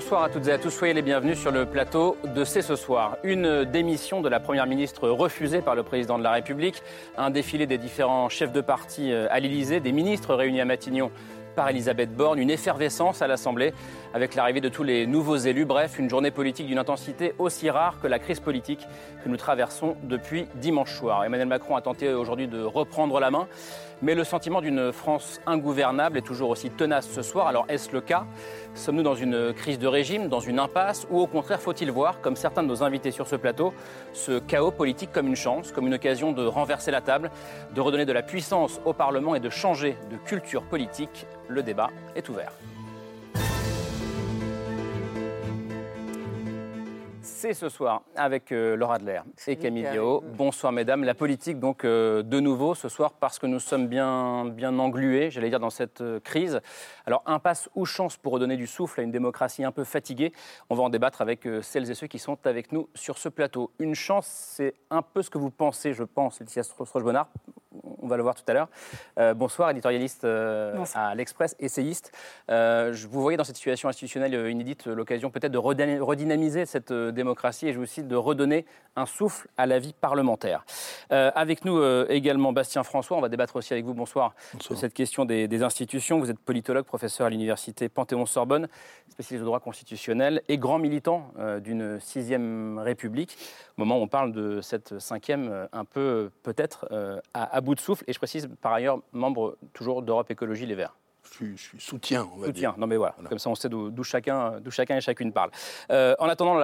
Bonsoir à toutes et à tous, soyez les bienvenus sur le plateau de C'est ce soir. Une démission de la Première ministre refusée par le Président de la République, un défilé des différents chefs de parti euh, à l'Élysée, des ministres réunis à Matignon par Elisabeth Borne, une effervescence à l'Assemblée avec l'arrivée de tous les nouveaux élus. Bref, une journée politique d'une intensité aussi rare que la crise politique que nous traversons depuis dimanche soir. Emmanuel Macron a tenté aujourd'hui de reprendre la main, mais le sentiment d'une France ingouvernable est toujours aussi tenace ce soir. Alors est-ce le cas? Sommes-nous dans une crise de régime, dans une impasse, ou au contraire faut-il voir, comme certains de nos invités sur ce plateau, ce chaos politique comme une chance, comme une occasion de renverser la table, de redonner de la puissance au Parlement et de changer de culture politique? Le débat est ouvert. C'est ce soir avec euh, Laura Adler et Camille Diao. Bonsoir mesdames. La politique donc euh, de nouveau ce soir parce que nous sommes bien, bien englués, j'allais dire, dans cette euh, crise. Alors impasse ou chance pour redonner du souffle à une démocratie un peu fatiguée On va en débattre avec celles et ceux qui sont avec nous sur ce plateau. Une chance, c'est un peu ce que vous pensez, je pense, Laetitia Stroche-Bonnard. On va le voir tout à l'heure. bonsoir, éditorialiste à l'Express, essayiste. je vous voyez dans cette situation institutionnelle inédite l'occasion peut-être de redynamiser cette démocratie et je vous cite de redonner un souffle à la vie parlementaire. Euh, avec nous euh, également Bastien François, on va débattre aussi avec vous, bonsoir, sur cette question des, institutions. Vous êtes politologue, professeur à l'université Panthéon-Sorbonne, spécialiste de droit constitutionnel et grand militant euh, d'une sixième République. Au moment où on parle de cette cinquième, un peu peut-être à, à bout de souffle, et je précise par ailleurs membre toujours d'Europe Écologie Les Verts je suis, soutien, on va soutien. Non, mais voilà. Comme ça, on sait d'où chacun, chacun et chacune parle. Euh, en attendant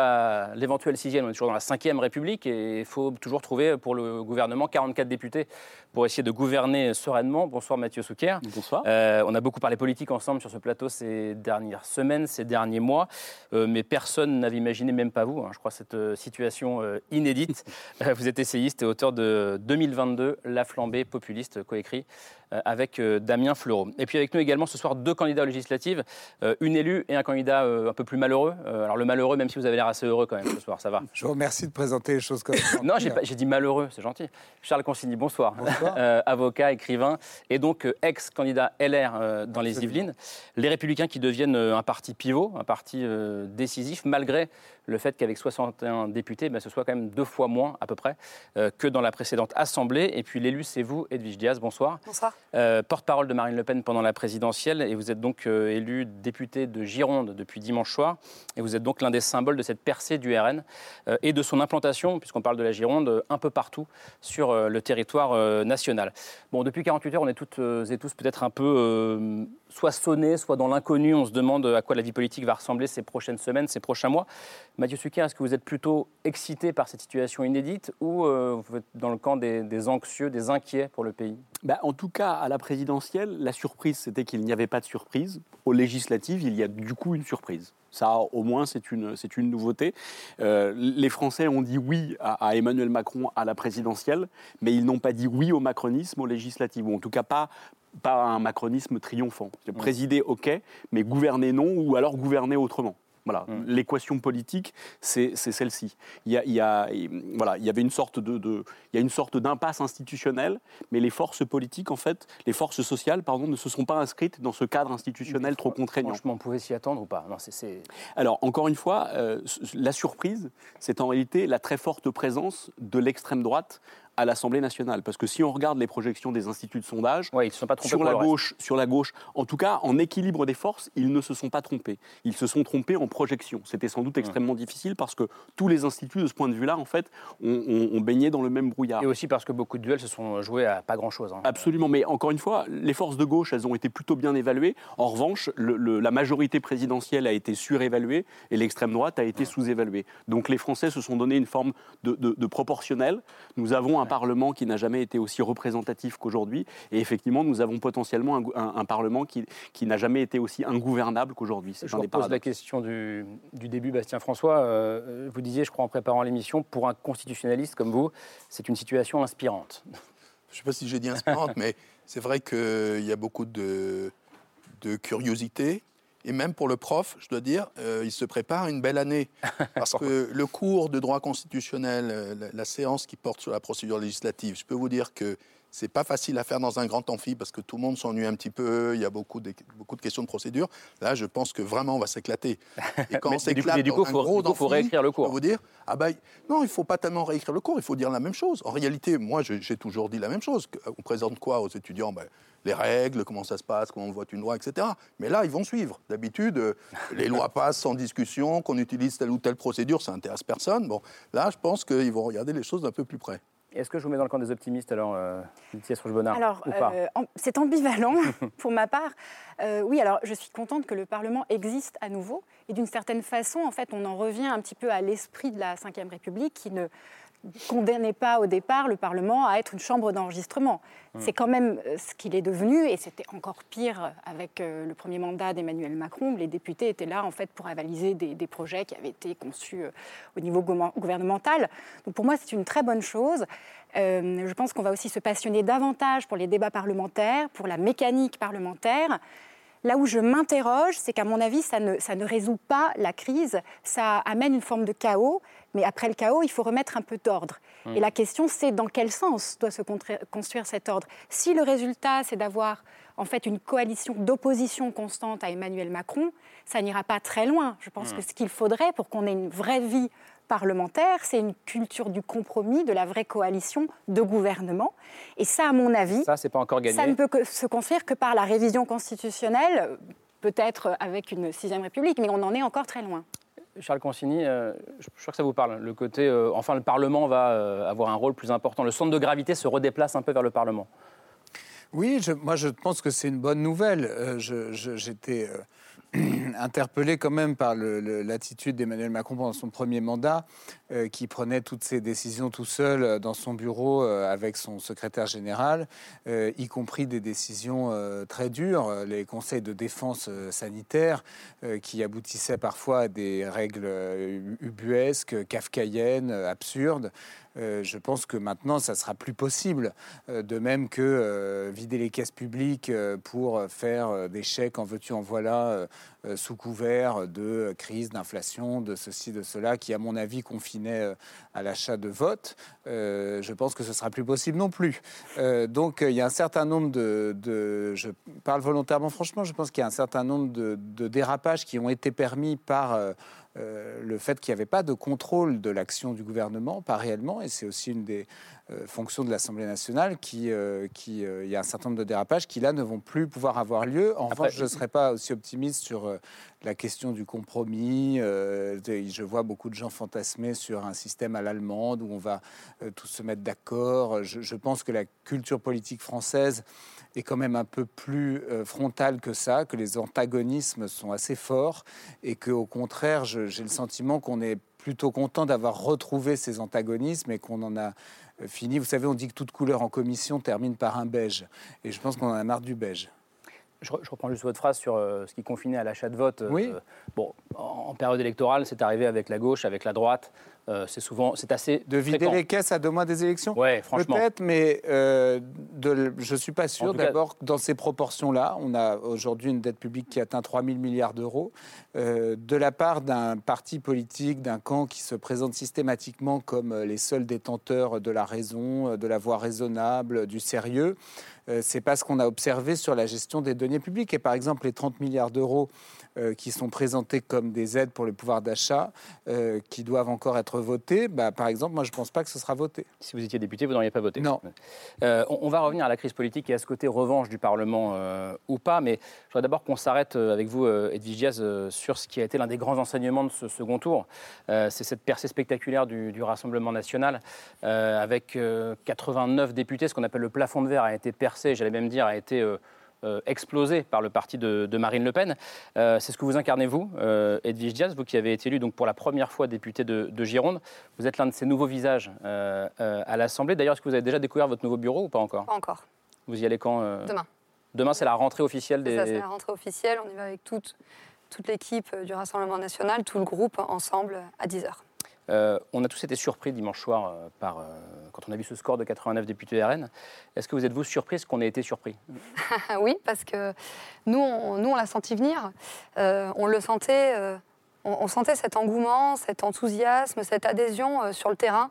l'éventuelle sixième, on est toujours dans la cinquième République et il faut toujours trouver pour le gouvernement 44 députés pour essayer de gouverner sereinement. Bonsoir Mathieu Souquier. Bonsoir. Euh, on a beaucoup parlé politique ensemble sur ce plateau ces dernières semaines, ces derniers mois, euh, mais personne n'avait imaginé, même pas vous, hein, je crois, cette situation inédite. vous êtes essayiste et auteur de 2022, La flambée populiste, coécrit avec Damien Fleureau. Et puis avec nous également ce soir deux candidats aux législatives, euh, une élue et un candidat euh, un peu plus malheureux. Euh, alors le malheureux, même si vous avez l'air assez heureux quand même ce soir, ça va. Je vous remercie de présenter les choses comme ça. non, j'ai dit malheureux, c'est gentil. Charles Consigny, bonsoir. bonsoir. avocat, écrivain et donc ex-candidat LR dans les Yvelines. Les Républicains qui deviennent un parti pivot, un parti décisif, malgré le fait qu'avec 61 députés, ben, ce soit quand même deux fois moins à peu près que dans la précédente Assemblée. Et puis l'élu, c'est vous, Edwige Diaz, bonsoir. Bonsoir. Porte-parole de Marine Le Pen pendant la présidentielle et vous êtes donc euh, élu député de Gironde depuis dimanche soir et vous êtes donc l'un des symboles de cette percée du RN euh, et de son implantation, puisqu'on parle de la Gironde, euh, un peu partout sur le territoire national. Bon, depuis 48 heures, on est toutes et tous peut-être un peu soit sonnés, soit dans l'inconnu. On se demande à quoi la vie politique va ressembler ces prochaines semaines, ces prochains mois. Mathieu Suquet, est-ce que vous êtes plutôt excité par cette situation inédite ou vous êtes dans le camp des, anxieux, des inquiets pour le pays? Bah, En tout cas, à la présidentielle, la surprise, c'était qu'il n'y avait pas de surprise. Aux législatives, il y a du coup une surprise. Ça, au moins, c'est une, c'est une nouveauté. Euh, les Français ont dit oui à, Emmanuel Macron à la présidentielle, mais ils n'ont pas dit oui au macronisme aux législatives, ou en tout cas pas, pas un macronisme triomphant. Présider, ok, mais gouverner non, ou alors gouverner autrement. Voilà, mm. l'équation politique, c'est celle-ci. Il y, a, il, y a, voilà, il y avait une sorte de, de il y a une sorte d'impasse institutionnelle, mais les forces politiques, en fait, les forces sociales, pardon, ne se sont pas inscrites dans ce cadre institutionnel trop contraignant. Franchement, on pouvait s'y attendre ou pas non, Alors, encore une fois, euh, la surprise, c'est en réalité la très forte présence de l'extrême droite à l'Assemblée nationale. Parce que si on regarde les projections des instituts de sondage, ils sont pas sur, la gauche, sur la gauche, en tout cas en équilibre des forces, ils ne se sont pas trompés. Ils se sont trompés en projection. C'était sans doute extrêmement difficile parce que tous les instituts, de ce point de vue-là, en fait, ont, baigné dans le même brouillard. Et aussi parce que beaucoup de duels se sont joués à pas grand-chose. Hein. Absolument. Mais encore une fois, les forces de gauche, elles ont été plutôt bien évaluées. En revanche, la majorité présidentielle a été surévaluée et l'extrême droite a été sous-évaluée. Donc les Français se sont donné une forme de, de proportionnel. Nous avons un Parlement qui n'a jamais été aussi représentatif qu'aujourd'hui. Et effectivement, nous avons potentiellement un, Parlement qui, qui n'a jamais été aussi ingouvernable qu'aujourd'hui. Je vous pose la question du, du, début, Bastien François. Euh, vous disiez, je crois, en préparant l'émission, pour un constitutionnaliste comme vous, c'est une situation inspirante. je ne sais pas si j'ai dit inspirante, mais c'est vrai qu'il y a beaucoup de, de curiosité. Et même pour le prof, je dois dire, euh, il se prépare une belle année. Parce que le cours de droit constitutionnel, euh, la, la, séance qui porte sur la procédure législative, je peux vous dire que c'est pas facile à faire dans un grand amphi parce que tout le monde s'ennuie un petit peu, il y a beaucoup de, beaucoup de questions de procédure. Là, je pense que vraiment, on va s'éclater. Et quand on s'éclate du coup, il faut, réécrire le cours. vous dire, ah ben, non, il ne faut pas tellement réécrire le cours, il faut dire la même chose. En réalité, moi, j'ai toujours dit la même chose. On présente quoi aux étudiants? Ben, les règles, comment ça se passe, comment on vote une loi, etc. Mais là, ils vont suivre. D'habitude, euh, les lois passent sans discussion, qu'on utilise telle ou telle procédure, ça n'intéresse personne. Bon, là, je pense qu'ils vont regarder les choses d'un peu plus près. Est-ce que je vous mets dans le camp des optimistes alors, euh, Rouge-Bonnard Alors, euh, c'est ambivalent pour ma part. Euh, oui, alors je suis contente que le Parlement existe à nouveau. Et d'une certaine façon, en fait, on en revient un petit peu à l'esprit de la Ve République qui ne condamnait pas au départ le Parlement à être une chambre d'enregistrement. Mmh. C'est quand même euh, ce qu'il est devenu, et c'était encore pire avec euh, le premier mandat d'Emmanuel Macron. Les députés étaient là en fait pour avaliser des, projets qui avaient été conçus euh, au niveau gouvernemental. Donc pour moi, c'est une très bonne chose. je pense qu'on va aussi se passionner davantage pour les débats parlementaires, pour la mécanique parlementaire. Là où je m'interroge, c'est qu'à mon avis, ça ne, ça ne résout pas la crise, ça amène une forme de chaos mais après le chaos, il faut remettre un peu d'ordre. Et la question, c'est dans quel sens doit se construire cet ordre? Si le résultat, c'est d'avoir en fait une coalition d'opposition constante à Emmanuel Macron, ça n'ira pas très loin. Je pense que ce qu'il faudrait pour qu'on ait une vraie vie parlementaire, c'est une culture du compromis, de la vraie coalition de gouvernement. Et ça, à mon avis, ça, pas encore gagné. ça ne peut que se construire que par la révision constitutionnelle, peut-être avec une sixième République, mais on en est encore très loin. Charles Consigny, euh, je, crois que ça vous parle. Le côté, euh, enfin, le Parlement va euh, avoir un rôle plus important. Le centre de gravité se redéplace un peu vers le Parlement. Oui, moi je pense que c'est une bonne nouvelle. J'étais interpellé quand même par l'attitude d'Emmanuel Macron pendant son premier mandat, euh, qui prenait toutes ses décisions tout seul euh, dans son bureau euh, avec son secrétaire général, y compris des décisions très dures, les conseils de défense sanitaire, qui aboutissaient parfois à des règles ubuesques, kafkaïennes, absurdes. Je pense que maintenant, ça sera plus possible. de même que vider les caisses publiques pour faire des chèques en veux-tu, en voilà, sous couvert de crise, d'inflation, de ceci, de cela, qui, à mon avis, confinait euh, à l'achat de votes. Euh, je pense que ce sera plus possible non plus. Euh, donc, il y a un certain nombre de, Je parle volontairement, franchement, je pense qu'il y a un certain nombre de, dérapages qui ont été permis par. Le fait qu'il n'y avait pas de contrôle de l'action du gouvernement, pas réellement, et c'est aussi une des fonctions de l'Assemblée nationale, qui, qui il y a un certain nombre de dérapages qui là ne vont plus pouvoir avoir lieu. En revanche, je ne serais pas aussi optimiste sur la question du compromis. Euh, je vois beaucoup de gens fantasmer sur un système à l'allemande où on va euh, tous se mettre d'accord. Je, pense que la culture politique française est quand même un peu plus euh, frontale que ça, que les antagonismes sont assez forts et qu'au contraire, j'ai le sentiment qu'on est plutôt content d'avoir retrouvé ces antagonismes et qu'on en a fini. Vous savez, on dit que toute couleur en commission termine par un beige. Et je pense qu'on en a marre du beige. Je, reprends juste votre phrase sur euh, ce qui confinait à l'achat de vote. Oui. Euh, bon, en, période électorale, c'est arrivé avec la gauche, avec la droite. Euh, c'est souvent, c'est assez. De vider les caisses à deux mois des élections Oui, franchement. Peut-être, mais de, je ne suis pas sûr. D'abord, dans ces proportions-là, on a aujourd'hui une dette publique qui atteint 3 000 milliards d'euros. de la part d'un parti politique, d'un camp qui se présente systématiquement comme les seuls détenteurs de la raison, de la voie raisonnable, du sérieux. Euh, c'est pas ce qu'on a observé sur la gestion des deniers publics. Et par exemple, les 30 milliards d'euros euh, qui sont présentés comme des aides pour le pouvoir d'achat, euh, qui doivent encore être votés, bah, par exemple, moi, je ne pense pas que ce sera voté. Si vous étiez député, vous n'auriez pas voté. Non. Euh, on, va revenir à la crise politique et à ce côté revanche du Parlement ou pas, mais je voudrais d'abord qu'on s'arrête avec vous, Edwige Diaz, sur ce qui a été l'un des grands enseignements de ce second tour. c'est cette percée spectaculaire du, du Rassemblement national, avec 89 députés, ce qu'on appelle le plafond de verre a été percé, j'allais même dire, a été explosé par le parti de, Marine Le Pen. Euh, c'est ce que vous incarnez, vous, euh, Edwige Diaz, vous qui avez été élu donc, pour la première fois député de, Gironde. Vous êtes l'un de ces nouveaux visages à l'Assemblée. D'ailleurs, est-ce que vous avez déjà découvert votre nouveau bureau ou pas encore? Pas encore. Vous y allez quand Demain. Demain, c'est la rentrée officielle des. C'est la rentrée officielle. On y va avec toute, toute l'équipe du Rassemblement national, tout le groupe ensemble à 10h. On a tous été surpris dimanche soir par, quand on a vu ce score de 89 députés RN. Est-ce que vous êtes-vous surprise qu'on ait été surpris? Oui, parce que nous, nous, on l'a senti venir. on le sentait on, sentait cet engouement, cet enthousiasme, cette adhésion euh, sur le terrain,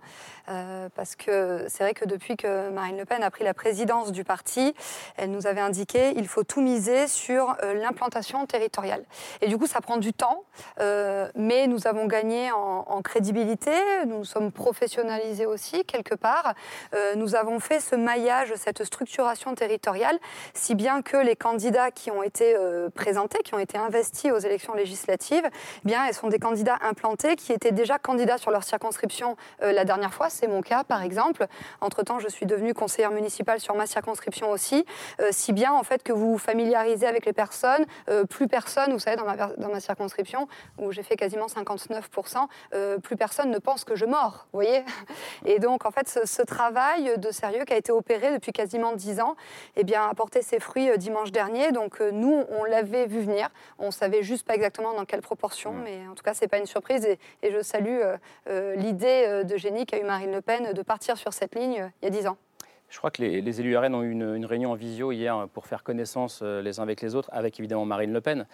euh, parce que c'est vrai que depuis que Marine Le Pen a pris la présidence du parti, elle nous avait indiqué qu'il faut tout miser sur euh, l'implantation territoriale. Et du coup, ça prend du temps, mais nous avons gagné en, crédibilité, nous nous sommes professionnalisés aussi quelque part, nous avons fait ce maillage, cette structuration territoriale, si bien que les candidats qui ont été présentés, qui ont été investis aux élections législatives, eh bien elles sont des candidats implantés qui étaient déjà candidats sur leur circonscription euh, la dernière fois. C'est mon cas, par exemple. Entre-temps, je suis devenue conseillère municipale sur ma circonscription aussi. Euh, si bien, en fait, que vous vous familiarisez avec les personnes. Euh, plus personne, vous savez, dans ma, dans ma circonscription, où j'ai fait quasiment 59%, plus personne ne pense que je mords, vous voyez Et donc, en fait, ce, travail de sérieux qui a été opéré depuis quasiment 10 ans, eh bien, a porté ses fruits dimanche dernier. Donc, nous, on l'avait vu venir. On savait juste pas exactement dans quelle proportion, mais en tout cas, ce n'est pas une surprise. Et, je salue euh, euh, l'idée euh, de génie qu'a eu Marine Le Pen de partir sur cette ligne il y a dix ans. Je crois que les, élus RN ont eu une, réunion en visio hier pour faire connaissance les uns avec les autres, avec évidemment Marine Le Pen,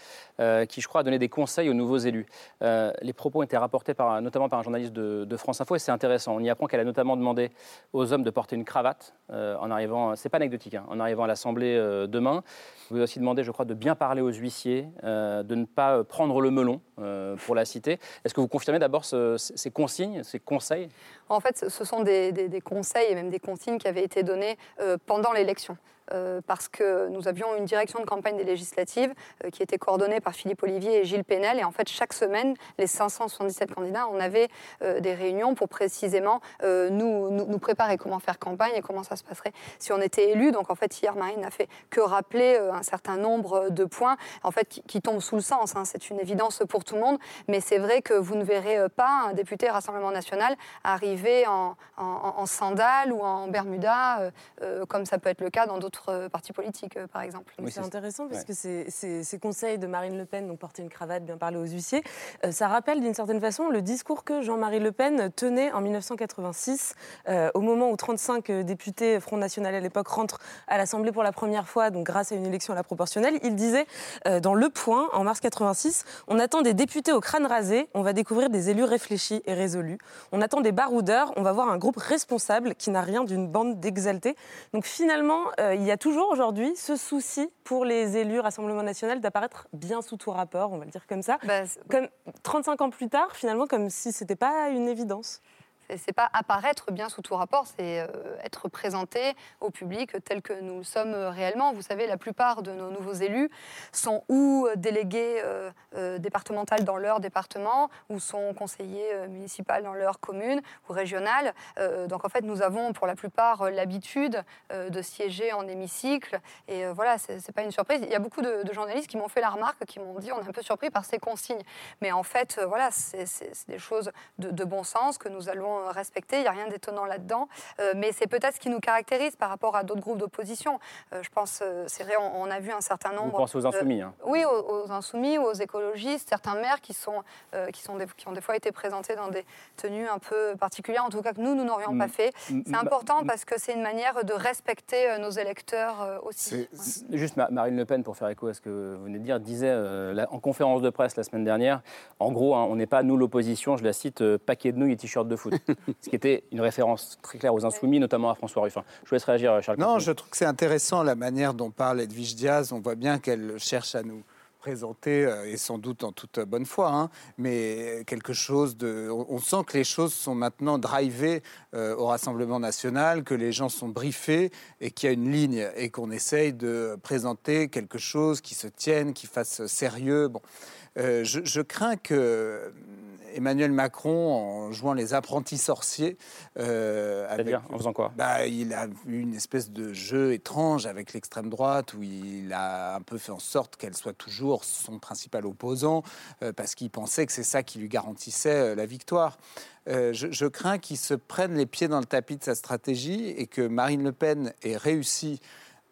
qui, je crois, a donné des conseils aux nouveaux élus. les propos ont été rapportés notamment par un journaliste de, France Info, et c'est intéressant. On y apprend qu'elle a notamment demandé aux hommes de porter une cravate en arrivant, c'est pas anecdotique, hein, en arrivant à l'Assemblée demain. Vous avez aussi demandé, je crois, de bien parler aux huissiers, euh, de ne pas prendre le melon euh, pour la cité. Est-ce que vous confirmez d'abord ces consignes, ces conseils? En fait, ce sont des, conseils et même des consignes qui avaient été données euh, pendant l'élection. Euh, parce que nous avions une direction de campagne des législatives euh, qui était coordonnée par Philippe Olivier et Gilles Pénel. Et en fait, chaque semaine, les 577 candidats, on avait euh, des réunions pour précisément nous, nous, préparer comment faire campagne et comment ça se passerait si on était élu. Donc en fait, hier, Marine n'a fait que rappeler un certain nombre de points en fait, qui, tombent sous le sens. Hein. C'est une évidence pour tout le monde. Mais c'est vrai que vous ne verrez pas un député Rassemblement national arriver en, en, sandales ou en Bermuda, comme ça peut être le cas dans d'autres euh, partis politiques, euh, par exemple. c'est intéressant parce que ces, conseils de Marine Le Pen, donc porter une cravate, bien parler aux huissiers, euh, ça rappelle d'une certaine façon le discours que Jean-Marie Le Pen tenait en 1986, au moment où 35 députés Front National à l'époque rentrent à l'Assemblée pour la première fois, donc grâce à une élection à la proportionnelle. Il disait dans Le Point, en mars 86, on attend des députés au crâne rasé, on va découvrir des élus réfléchis et résolus. On attend des baroudeurs, on va voir un groupe responsable qui n'a rien d'une bande d'exaltés. Donc finalement, il y a toujours aujourd'hui ce souci pour les élus Rassemblement national d'apparaître bien sous tout rapport, on va le dire comme ça. Bah, comme 35 ans plus tard, finalement, comme si ce n'était pas une évidence c'est pas apparaître bien sous tout rapport, c'est euh, être présenté au public tel que nous sommes réellement. Vous savez, la plupart de nos nouveaux élus sont ou délégués euh, euh, départementaux dans leur département, ou sont conseillers municipaux dans leur commune ou régionale. donc en fait, nous avons pour la plupart l'habitude de siéger en hémicycle. Et voilà, c'est pas une surprise. Il y a beaucoup de, journalistes qui m'ont fait la remarque, qui m'ont dit on est un peu surpris par ces consignes. Mais en fait, voilà, c'est des choses de bon sens que nous allons respecter, il n'y a rien d'étonnant là-dedans. Euh, mais c'est peut-être ce qui nous caractérise par rapport à d'autres groupes d'opposition. Euh, je pense, euh, c'est vrai, on, a vu un certain nombre. Vous pensez aux insoumis hein. Oui, aux, insoumis, aux écologistes, certains maires qui, sont, qui, sont qui ont des fois été présentés dans des tenues un peu particulières, en tout cas que nous, nous n'aurions pas mm. fait. Mm. C'est important parce que c'est une manière de respecter nos électeurs aussi. Juste Marine Le Pen, pour faire écho à ce que vous venez de dire, disait en conférence de presse la semaine dernière, en gros, hein, on n'est pas, nous, l'opposition, je la cite, paquet de nouilles et t-shirt de foot. ce qui était une référence très claire aux insoumis, notamment à François Ruffin. Je vous laisse réagir, Charles. Non, je trouve que c'est intéressant la manière dont parle Edwige Diaz. On voit bien qu'elle cherche à nous présenter, euh, et sans doute en toute bonne foi, hein, mais quelque chose de... On sent que les choses sont maintenant drivées euh, au Rassemblement national, que les gens sont briefés et qu'il y a une ligne et qu'on essaye de présenter quelque chose qui se tienne, qui fasse sérieux. Bon. Euh, je, je, crains que Emmanuel Macron, en jouant les apprentis sorciers. Euh, C'est-à-dire En faisant quoi? Bah, Il a eu une espèce de jeu étrange avec l'extrême droite où il a un peu fait en sorte qu'elle soit toujours son principal opposant euh, parce qu'il pensait que c'est ça qui lui garantissait euh, la victoire. Euh, je, je, crains qu'il se prenne les pieds dans le tapis de sa stratégie et que Marine Le Pen ait réussi.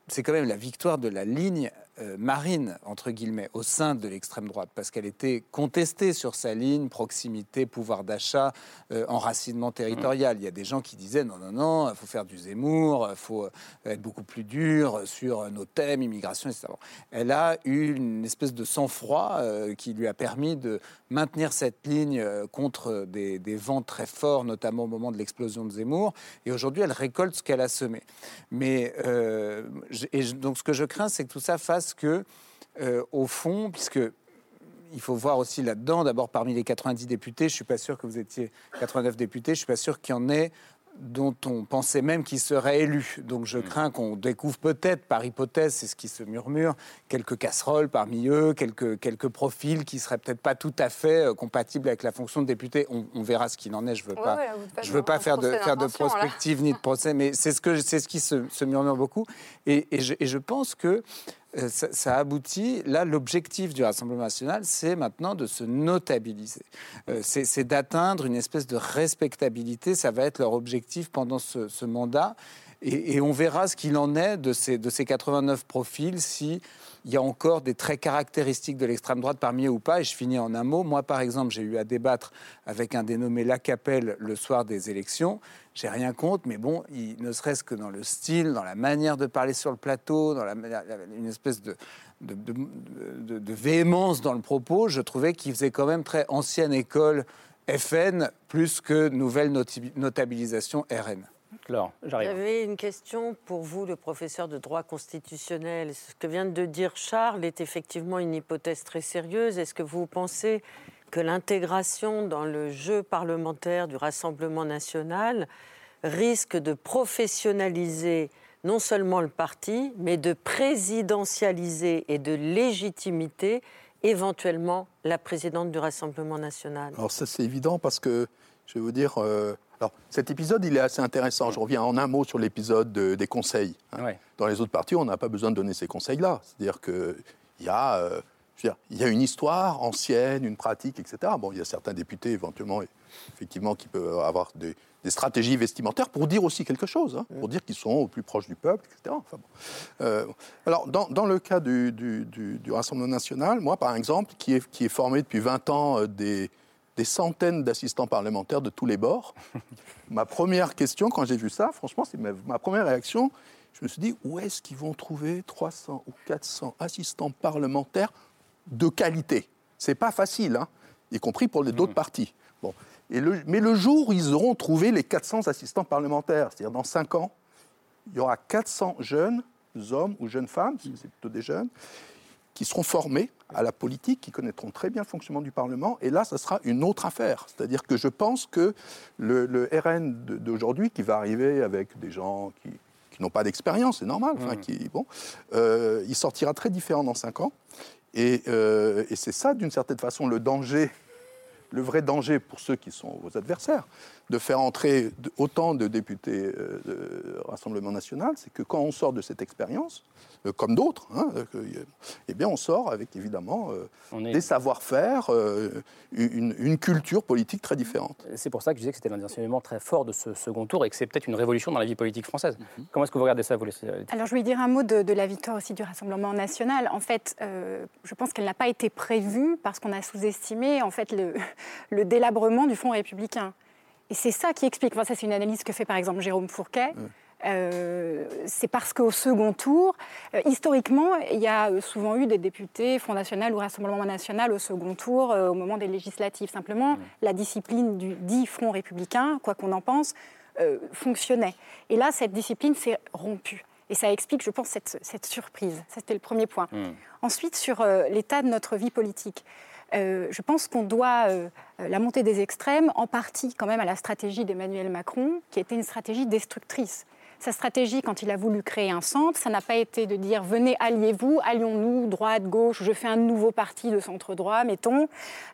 C'est quand même la victoire de la ligne marine, entre guillemets, au sein de l'extrême droite, parce qu'elle était contestée sur sa ligne, proximité, pouvoir d'achat, euh, enracinement territorial. Il y a des gens qui disaient non, non, non, il faut faire du Zemmour, il faut être beaucoup plus dur sur nos thèmes, immigration, etc. Elle a eu une espèce de sang-froid qui lui a permis de maintenir cette ligne contre des, vents très forts, notamment au moment de l'explosion de Zemmour. Et aujourd'hui, elle récolte ce qu'elle a semé. Mais donc, ce que je crains, c'est que tout ça fasse que, euh, au fond, puisque il faut voir aussi là-dedans, d'abord parmi les 90 députés, je ne suis pas sûr que vous étiez 89 députés, je ne suis pas sûr qu'il y en ait dont on pensait même qu'il serait élu. Donc je mm. crains qu'on découvre peut-être, par hypothèse, c'est ce qui se murmure, quelques casseroles parmi eux, quelques, quelques profils qui seraient peut-être pas tout à fait euh, compatibles avec la fonction de député. On, verra ce qu'il en est. Je veux pas, je veux pas faire de, faire de prospective ni de procès, mais c'est ce, que, c'est ce qui se, se murmure beaucoup. Et, et, je, et je pense que euh, ça, aboutit. Là, l'objectif du Rassemblement national, c'est maintenant de se notabiliser. Euh, c'est d'atteindre une espèce de respectabilité. Ça va être leur objectif pendant ce, mandat. Et, on verra ce qu'il en est de ces, de ces 89 profils, si il y a encore des traits caractéristiques de l'extrême droite parmi eux ou pas. Et je finis en un mot. Moi, par exemple, j'ai eu à débattre avec un dénommé Lacapelle le soir des élections. J'ai rien contre, mais bon, il, ne serait-ce que dans le style, dans la manière de parler sur le plateau, dans la, une espèce de, véhémence dans le propos, je trouvais qu'il faisait quand même très ancienne école FN plus que nouvelle notabilisation RN. J'avais une question pour vous, le professeur de droit constitutionnel. Ce que vient de dire Charles est effectivement une hypothèse très sérieuse. Est-ce que vous pensez que l'intégration dans le jeu parlementaire du Rassemblement national risque de professionnaliser non seulement le parti, mais de présidentialiser et de légitimité éventuellement la présidente du Rassemblement national? Alors ça c'est évident parce que, je vais vous dire, euh, alors, cet épisode, il est assez intéressant. Je reviens en un mot sur l'épisode des conseils. Hein. Dans les autres parties, on n'a pas besoin de donner ces conseils-là. C'est-à-dire qu'il y a... Euh, y a une histoire ancienne, une pratique, etc. Bon, il y a certains députés éventuellement, effectivement, qui peuvent avoir des, stratégies vestimentaires pour dire aussi quelque chose, hein, pour dire qu'ils sont au plus proche du peuple, etc. Euh, alors, dans, le cas du, Rassemblement national, moi, par exemple, qui est, qui est formé depuis 20 ans euh, des, des centaines d'assistants parlementaires de tous les bords, ma première question, quand j'ai vu ça, franchement, c'est ma première réaction, je me suis dit, où est-ce qu'ils vont trouver 300 ou 400 assistants parlementaires de qualité? C'est pas facile, hein, y compris pour les d'autres mmh. partis. Bon. Et le, mais le jour où ils auront trouvé les 400 assistants parlementaires, c'est-à-dire dans 5 ans, il y aura 400 jeunes hommes ou jeunes femmes, c'est plutôt des jeunes, qui seront formés à la politique, qui connaîtront très bien le fonctionnement du Parlement. Et là, ça sera une autre affaire. C'est-à-dire que je pense que le, RN d'aujourd'hui, qui va arriver avec des gens qui, n'ont pas d'expérience, c'est normal, enfin, mmh. qui, bon, euh, il sortira très différent dans 5 ans. Euh, et, c'est ça, d'une certaine façon, le danger, le vrai danger pour ceux qui sont vos adversaires, de faire entrer autant de députés euh, du Rassemblement national, c'est que quand on sort de cette expérience, euh, comme d'autres, hein, euh, eh bien, on sort avec évidemment euh, des savoir-faire, une, culture politique très différente. C'est pour ça que je disais que c'était un enseignement très fort de ce second tour et que c'est peut-être une révolution dans la vie politique française. Mhm. Comment est-ce que vous regardez ça, vous Alors, je voulais dire un mot de, la victoire aussi du Rassemblement national. En fait, je pense qu'elle n'a pas été prévue parce qu'on a sous-estimé en fait le, le délabrement du Fonds républicain. Et c'est ça qui explique. Enfin, ça, c'est une analyse que fait par exemple Jérôme Fourquet. Euh, c'est parce qu'au second tour, euh, historiquement, il y a souvent eu des députés Front National ou Rassemblement National au second tour, euh, au moment des législatives. Simplement, mmh. la discipline du dit Front républicain, quoi qu'on en pense, fonctionnait. Et là, cette discipline s'est rompue. Et ça explique, je pense, cette, cette surprise. C'était le premier point. Mmh. Ensuite, sur l'état de notre vie politique. Je pense qu'on doit la montée des extrêmes en partie quand même à la stratégie d'Emmanuel Macron, qui était une stratégie destructrice. Sa stratégie, quand il a voulu créer un centre, ça n'a pas été de dire venez, alliez-vous, allions-nous, droite, gauche, je fais un nouveau parti de centre-droit, mettons,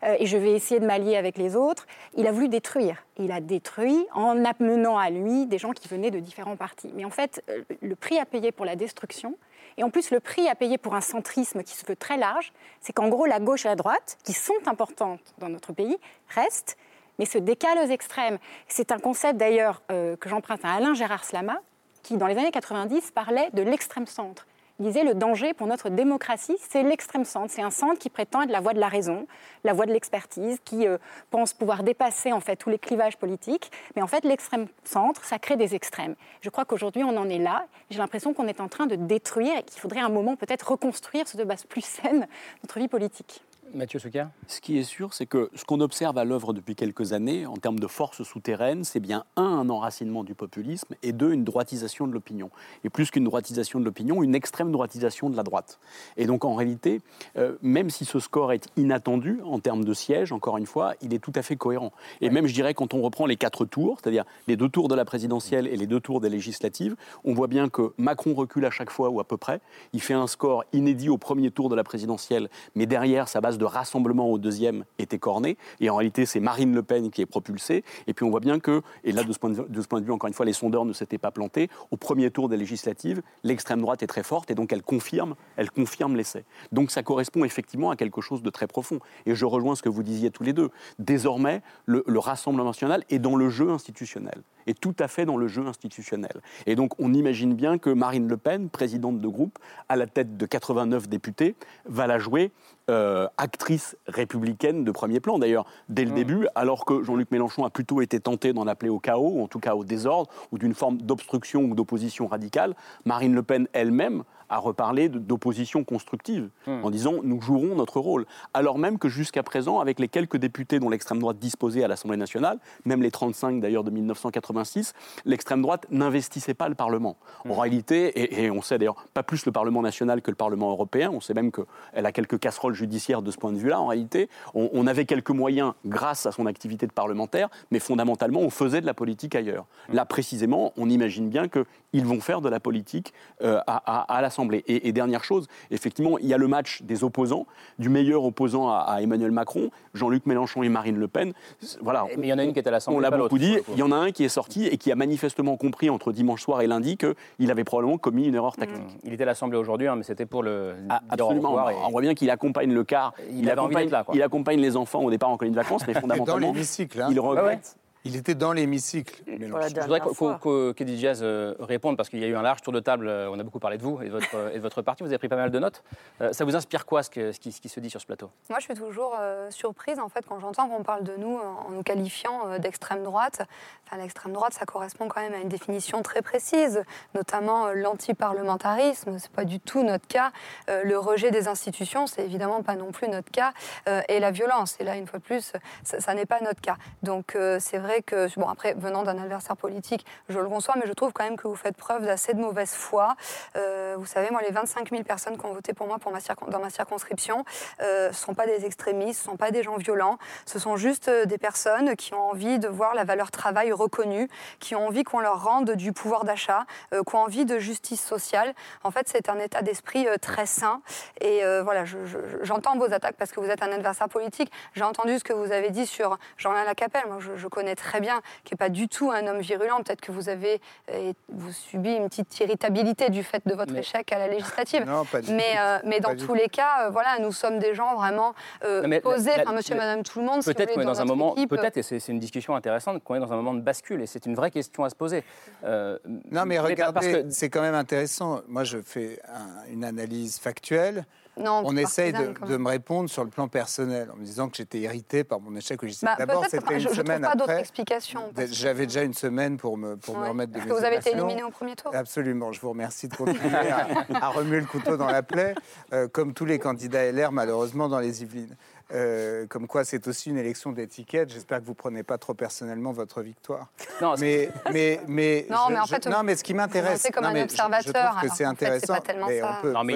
euh, et je vais essayer de m'allier avec les autres. Il a voulu détruire. Il a détruit en amenant à lui des gens qui venaient de différents partis. Mais en fait, euh, le prix à payer pour la destruction, et en plus, le prix à payer pour un centrisme qui se veut très large, c'est qu'en gros, la gauche et la droite, qui sont importantes dans notre pays, restent, mais se décalent aux extrêmes. C'est un concept d'ailleurs euh, que j'emprunte à Alain Gérard Slama, qui, dans les années 90, parlait de l'extrême centre. Il disait le danger pour notre démocratie, c'est l'extrême centre. C'est un centre qui prétend être la voie de la raison, la voie de l'expertise, qui euh, pense pouvoir dépasser en fait tous les clivages politiques. Mais en fait, l'extrême centre, ça crée des extrêmes. Je crois qu'aujourd'hui, on en est là. J'ai l'impression qu'on est en train de détruire et qu'il faudrait un moment peut-être reconstruire ce de base plus saine notre vie politique. Mathieu Souker Ce qui est sûr, c'est que ce qu'on observe à l'œuvre depuis quelques années, en termes de force souterraine, c'est bien un, un enracinement du populisme, et deux, une droitisation de l'opinion. Et plus qu'une droitisation de l'opinion, une extrême droitisation de la droite. Et donc en réalité, euh, même si ce score est inattendu en termes de sièges, encore une fois, il est tout à fait cohérent. Et même, je dirais, quand on reprend les quatre tours, c'est-à-dire les deux tours de la présidentielle et les deux tours des législatives, on voit bien que Macron recule à chaque fois, ou à peu près. Il fait un score inédit au premier tour de la présidentielle, mais derrière, sa base de rassemblement au deuxième était corné. Et en réalité, c'est Marine Le Pen qui est propulsée. Et puis on voit bien que, et là, de ce point de vue, encore une fois, les sondeurs ne s'étaient pas plantés. Au premier tour des législatives, l'extrême droite est très forte et donc elle confirme, elle confirme l'essai. Donc ça correspond effectivement à quelque chose de très profond. Et je rejoins ce que vous disiez tous les deux. Désormais, le Rassemblement national est dans le jeu institutionnel est tout à fait dans le jeu institutionnel. Et donc on imagine bien que Marine Le Pen, présidente de groupe, à la tête de 89 députés, va la jouer euh, actrice républicaine de premier plan. D'ailleurs, dès le mmh. début, alors que Jean-Luc Mélenchon a plutôt été tenté d'en appeler au chaos, ou en tout cas au désordre, ou d'une forme d'obstruction ou d'opposition radicale, Marine Le Pen elle-même a reparlé d'opposition constructive, mmh. en disant nous jouerons notre rôle. Alors même que jusqu'à présent, avec les quelques députés dont l'extrême droite disposait à l'Assemblée nationale, même les 35 d'ailleurs de 1986, l'extrême droite n'investissait pas le Parlement. Mmh. En réalité, et, on sait d'ailleurs pas plus le Parlement national que le Parlement européen, on sait même qu'elle a quelques casseroles judiciaires de ce point de vue-là, en réalité. On, avait quelques moyens grâce à son activité de parlementaire, mais fondamentalement, on faisait de la politique ailleurs. Mmh. Là, précisément, on imagine bien qu'ils vont faire de la politique euh, à, à l'Assemblée et, dernière chose, effectivement, il y a le match des opposants, du meilleur opposant à, Emmanuel Macron, Jean-Luc Mélenchon et Marine Le Pen. Voilà. Mais il y en a une qui est à l'Assemblée. On l'a beaucoup dit. Il y en a un qui est sorti et qui a manifestement compris entre dimanche soir et lundi qu'il avait probablement commis une erreur tactique. Mmh. Il était à l'Assemblée aujourd'hui, hein, mais c'était pour le. Ah, absolument. On voit bien qu'il accompagne le quart. Il, accompagne, là, il accompagne les enfants au départ en colonie de vacances, mais fondamentalement. Hein. Il regrette. Il était dans l'hémicycle. Je voudrais qu'Eddie Diaz euh, réponde, parce qu'il y a eu un large tour de table, euh, on a beaucoup parlé de vous et de votre, et de votre parti, vous avez pris pas mal de notes. Euh, ça vous inspire quoi, ce, ce, qui, se dit sur ce plateau? Moi, je suis toujours surprise, en fait, quand j'entends qu'on parle de nous en nous qualifiant d'extrême droite. Enfin, l'extrême droite, ça correspond quand même à une définition très précise, notamment l'antiparlementarisme, c'est pas du tout notre cas. le rejet des institutions, c'est évidemment pas non plus notre cas. et la violence, et là, une fois de plus, ça, ça n'est pas notre cas. Donc, c'est vrai que, bon, après, venant d'un adversaire politique, je le conçois, mais je trouve quand même que vous faites preuve d'assez de mauvaise foi. Euh, vous savez, moi, les 25 000 personnes qui ont voté pour moi dans ma circonscription, euh, ce ne sont pas des extrémistes, ce ne sont pas des gens violents, ce sont juste euh, des personnes qui ont envie de voir la valeur travail reconnue, qui ont envie qu'on leur rende du pouvoir d'achat, qui ont envie de justice sociale. En fait, c'est un état d'esprit très sain. Et voilà, j'entends vos attaques parce que vous êtes un adversaire politique. J'ai entendu ce que vous avez dit sur Jean-Alain Lacapelle. Moi, je, je connais très bien, qui n'est pas du tout un homme virulent. Peut-être que vous avez euh, vous subi une petite irritabilité du fait de votre échec à la législative. Non, pas du mais, euh, mais dans tous les cas, euh, voilà, nous sommes des gens vraiment posés, enfin, monsieur, madame, tout le monde. Peut-être qu'on est dans, un moment, peut-être, et c'est une discussion intéressante, qu'on est dans un moment de bascule, et c'est une vraie question à se poser. non, mais regardez, c'est quand même intéressant. Moi, je fais une analyse factuelle on essaye de, me répondre sur le plan personnel en me disant que j'étais irrité par mon échec bah, D'abord, c'était une je, semaine pas après. J'avais déjà une semaine pour me, pour me remettre de Parce que vous avez été éliminé au premier tour. Absolument. Je vous remercie de continuer à, remuer le couteau dans la plaie, euh, comme tous les candidats LR, malheureusement, dans les Yvelines. Euh, comme quoi, c'est aussi une élection d'étiquette. J'espère que vous prenez pas trop personnellement votre victoire. Non, mais, mais, mais, non, mais en fait, non, mais ce qui m'intéresse, c'est comme un observateur. Je, que c'est intéressant.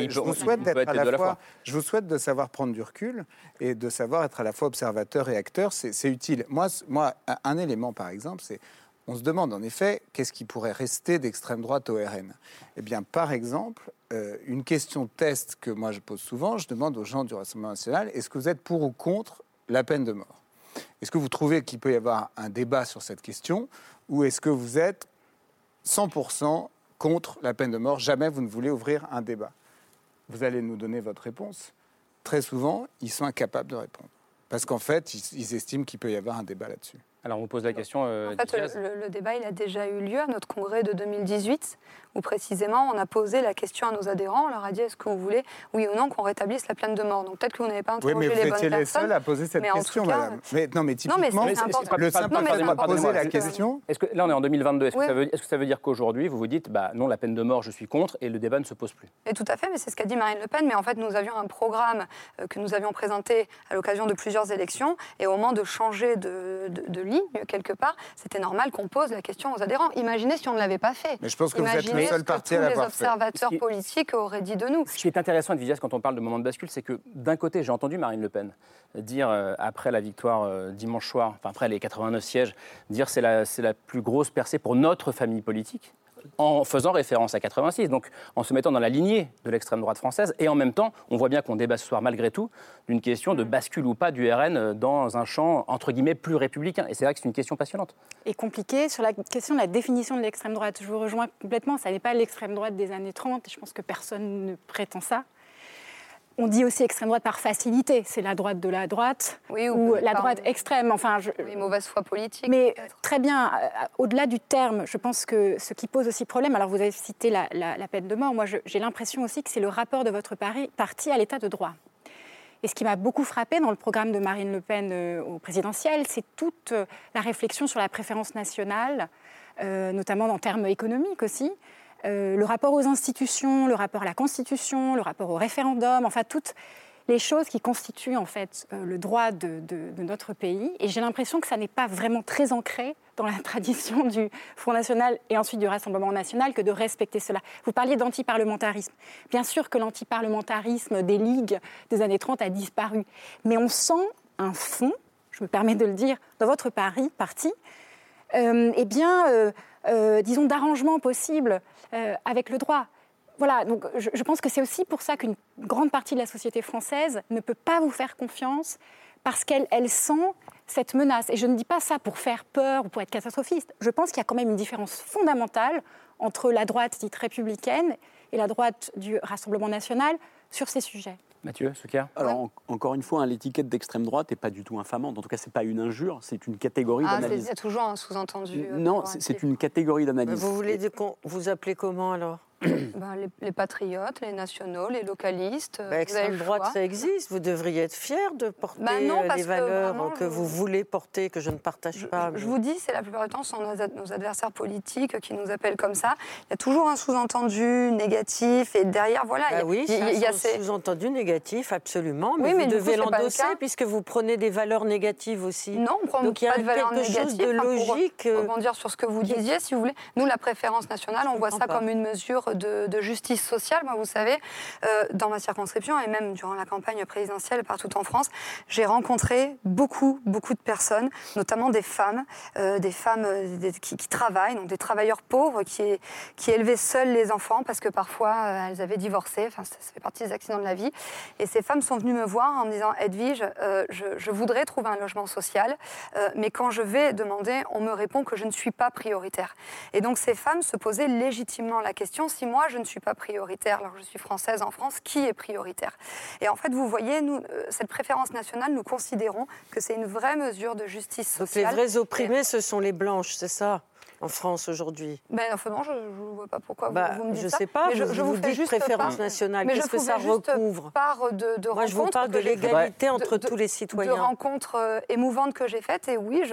je vous souhaite d'être à la fois. Je vous souhaite de savoir prendre du recul et de savoir être à la fois observateur et acteur. C'est utile. Moi, moi, un élément, par exemple, c'est on se demande en effet qu'est-ce qui pourrait rester d'extrême droite au RN. Eh bien, par exemple, euh, une question test que moi je pose souvent, je demande aux gens du Rassemblement national est-ce que vous êtes pour ou contre la peine de mort? Est-ce que vous trouvez qu'il peut y avoir un débat sur cette question ou est-ce que vous êtes 100% contre la peine de mort? Jamais vous ne voulez ouvrir un débat. Vous allez nous donner votre réponse. Très souvent, ils sont incapables de répondre. Parce qu'en fait, ils estiment qu'il peut y avoir un débat là-dessus. Alors on vous pose la question. Euh, en fait, le, débat, il a déjà eu lieu à notre congrès de 2018, où précisément on a posé la question à nos adhérents, on leur a dit est-ce que vous voulez, oui ou non, qu'on rétablisse la peine de mort. Donc peut-être que vous n'avez pas interrogé oui, mais les bonnes les personnes. seuls à poser cette question, madame. Mais, non, mais typiquement, non, mais le simple fait de poser la question. Est-ce que là, on est en 2022. Est-ce que, ça veut, est-ce que ça veut dire qu'aujourd'hui, vous vous dites, bah non, la peine de mort, je suis contre, et le débat ne se pose plus? Et tout à fait, mais c'est ce qu'a dit Marine Le Pen. Mais en fait, nous avions un programme euh, que nous avions présenté à l'occasion de plusieurs élections, et au moment de changer de, de, ligne quelque part, c'était normal qu'on pose la question aux adhérents. Imaginez si on ne l'avait pas fait. Mais je pense que vous êtes le seul parti à l'avoir fait. Les observateurs politiques auraient dit de nous. Ce qui est intéressant, Edviges, quand on parle de moment de bascule, c'est que d'un côté, j'ai entendu Marine Le Pen dire euh, après la victoire euh, dimanche soir, enfin après les 89 sièges, dire c'est la, la plus grosse percée pour notre famille politique en faisant référence à 86, donc en se mettant dans la lignée de l'extrême droite française. Et en même temps, on voit bien qu'on débat ce soir, malgré tout, d'une question de bascule ou pas du RN dans un champ, entre guillemets, plus républicain. Et c'est vrai que c'est une question passionnante. Et compliquée sur la question de la définition de l'extrême droite. Je vous rejoins complètement, ça n'est pas l'extrême droite des années 30, et je pense que personne ne prétend ça. On dit aussi extrême droite par facilité. C'est la droite de la droite ou, la droite extrême. Enfin, je... mauvaise foi politique. Mais très bien. Euh, au-delà du terme, je pense que ce qui pose aussi problème. Alors, vous avez cité la, peine de mort. Moi, j'ai l'impression aussi que c'est le rapport de votre parti à l'état de droit. Et ce qui m'a beaucoup frappé dans le programme de Marine Le Pen euh, au présidentiel, c'est toute euh, la réflexion sur la préférence nationale, notamment en termes économiques aussi. Euh, le rapport aux institutions, le rapport à la Constitution, le rapport au référendum, enfin toutes les choses qui constituent en fait euh, le droit de, notre pays. Et j'ai l'impression que ça n'est pas vraiment très ancré dans la tradition du Front National et ensuite du Rassemblement National que de respecter cela. Vous parliez d'antiparlementarisme. Bien sûr que l'antiparlementarisme des ligues des années 30 a disparu, mais on sent un fond, je me permets de le dire, dans votre parti, euh, eh bien, disons, d'arrangement possible euh, avec le droit. Voilà, donc je, pense que c'est aussi pour ça qu'une grande partie de la société française ne peut pas vous faire confiance parce qu'elle elle sent cette menace. Et je ne dis pas ça pour faire peur ou pour être catastrophiste. Je pense qu'il y a quand même une différence fondamentale entre la droite dite républicaine et la droite du Rassemblement national sur ces sujets. Mathieu Soukia Alors, encore une fois, hein, l'étiquette d'extrême droite n'est pas du tout infamante. En tout cas, ce n'est pas une injure, c'est une catégorie ah, d'analyse. Il y a toujours un sous-entendu. Euh, non, c'est une catégorie d'analyse. Vous voulez dire qu'on vous appelez comment alors? Ben, les, patriotes, les nationaux, les localistes. Ben, extrême droite, ça existe. Vous devriez être fier de porter ben euh, les valeurs que, vous voulez porter, que je ne partage pas. Je, vous dis, c'est la plupart du temps, ce sont nos, adversaires politiques qui nous appellent comme ça. Il y a toujours un sous-entendu négatif et derrière, voilà. Ben oui, il y a, ces... sous-entendu négatif, absolument. Mais, oui, mais vous devez l'endosser puisque vous prenez des valeurs négatives aussi. Non, on prend Donc, pas de valeurs quelque chose de logique. Pour euh, rebondir sur ce que vous disiez, si vous voulez. Nous, la préférence nationale, on voit ça comme une mesure de, justice sociale. Moi, vous savez, euh, dans ma circonscription et même durant la campagne présidentielle partout en France, j'ai rencontré beaucoup, beaucoup de personnes, notamment des femmes, euh, des femmes euh, qui, travaillent, donc des travailleurs pauvres qui, qui élevaient seuls les enfants parce que parfois elles avaient divorcé. Enfin, ça, fait partie des accidents de la vie. Et ces femmes sont venues me voir en me disant Edwige, je, voudrais trouver un logement social, mais quand je vais demander, on me répond que je ne suis pas prioritaire. Et donc ces femmes se posaient légitimement la question si moi je ne suis pas prioritaire, alors je suis française en France, qui est prioritaire? Et en fait, vous voyez, nous, euh, cette préférence nationale, nous considérons que c'est une vraie mesure de justice sociale. Donc les vrais opprimés, ce sont les blanches, c'est ça? En France aujourd'hui? Ben, enfin, Je ne vois pas pourquoi bah, vous, me dites je ça. sais pas, je, vous, vous, dites juste préférence nationale. Qu'est-ce que ça recouvre? part de, de Moi, je vous parle de l'égalité entre tous les citoyens. De rencontres euh, émouvantes que j'ai faites. Et oui,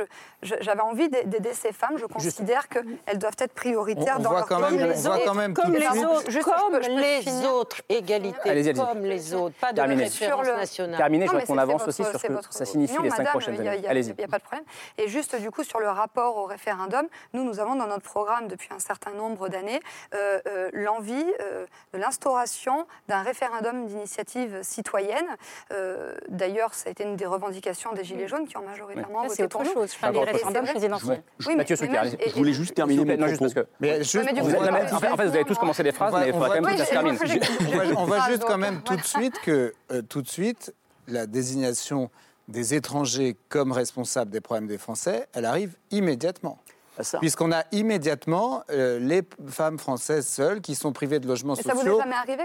j'avais envie d'aider ces femmes. Je considère qu'elles doivent être prioritaires dans leur les autres, quand même comme les autres, comme les autres, égalité, comme les autres, pas de préférence nationale. Terminé, je voudrais qu'on avance aussi sur ce que ça signifie les cinq prochaines années. Allez-y. Il n'y a pas de problème. Et juste, du coup, sur le rapport au référendum, nous, nous avons dans notre programme depuis un certain nombre d'années euh, euh, l'envie euh, de l'instauration d'un référendum d'initiative citoyenne. D'ailleurs, ça a été une des revendications des Gilets jaunes qui ont majoritairement voté C'est autre chose. Je les référendums présidentiels. Oui, Mathieu je voulais juste terminer mon propos. Mais juste, en fait, vous avez tous commencé des phrases, mais il faudra quand même que ça se termine. On va juste quand même tout de suite que tout de suite la désignation des étrangers comme responsables des problèmes des Français, elle arrive immédiatement. Puisqu'on a immédiatement euh, les femmes françaises seules qui sont privées de logements sociaux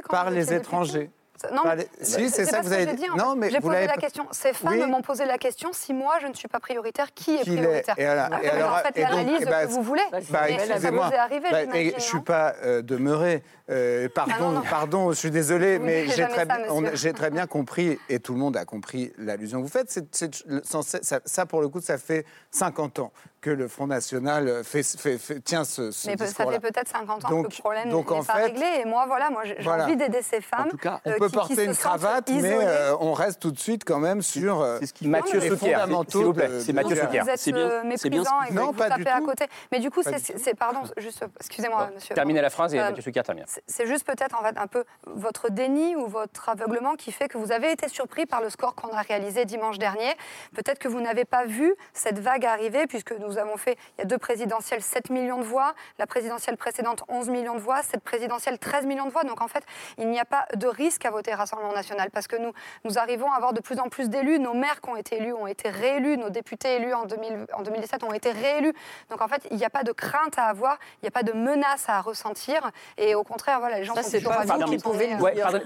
par les étrangers. Non, si, c'est ça que vous avez dit. Non, mais j'ai posé la question. Ces femmes m'ont posé la question si moi je ne suis pas prioritaire, qui est prioritaire Et, alors, faites l'analyse que vous voulez. Bah, excusez-moi. Bah, je ne suis pas euh, demeuré. Euh, pardon, ah, pardon, je suis désolé, mais j'ai très, bien compris, et tout le monde a compris l'allusion que vous faites. ça, ça, pour le coup, ça fait 50 ans que le Front National fait, fait, tient ce, ce Mais ça fait peut-être 50 ans que le problème n'est pas réglé. Et moi, voilà, moi, j'ai envie d'aider ces femmes. En tout cas, on euh, peut porter une cravate, mais euh, on reste tout de suite quand même sur euh, ce qui Mathieu fondamentaux. S'il vous plaît, c'est Mathieu Souquier. Vous êtes bien, méprisant et vous tapez à côté. Mais du coup, c'est, pardon, juste, excusez-moi, monsieur. Terminez la phrase et Mathieu Souquier termine. C'est juste peut-être en fait un peu votre déni ou votre aveuglement qui fait que vous avez été surpris par le score qu'on a réalisé dimanche dernier. Peut-être que vous n'avez pas vu cette vague arriver puisque nous avons fait il y a deux présidentielles, 7 millions de voix, la présidentielle précédente, 11 millions de voix, cette présidentielle, 13 millions de voix. Donc en fait, il n'y a pas de risque à voter Rassemblement national parce que nous, nous arrivons à avoir de plus en plus d'élus. Nos maires qui ont été élus ont été réélus, nos députés élus en, 2000, en 2017 ont été réélus. Donc en fait, il n'y a pas de crainte à avoir, il n'y a pas de menace à ressentir. Et au contraire, voilà, les gens sont toujours pardon,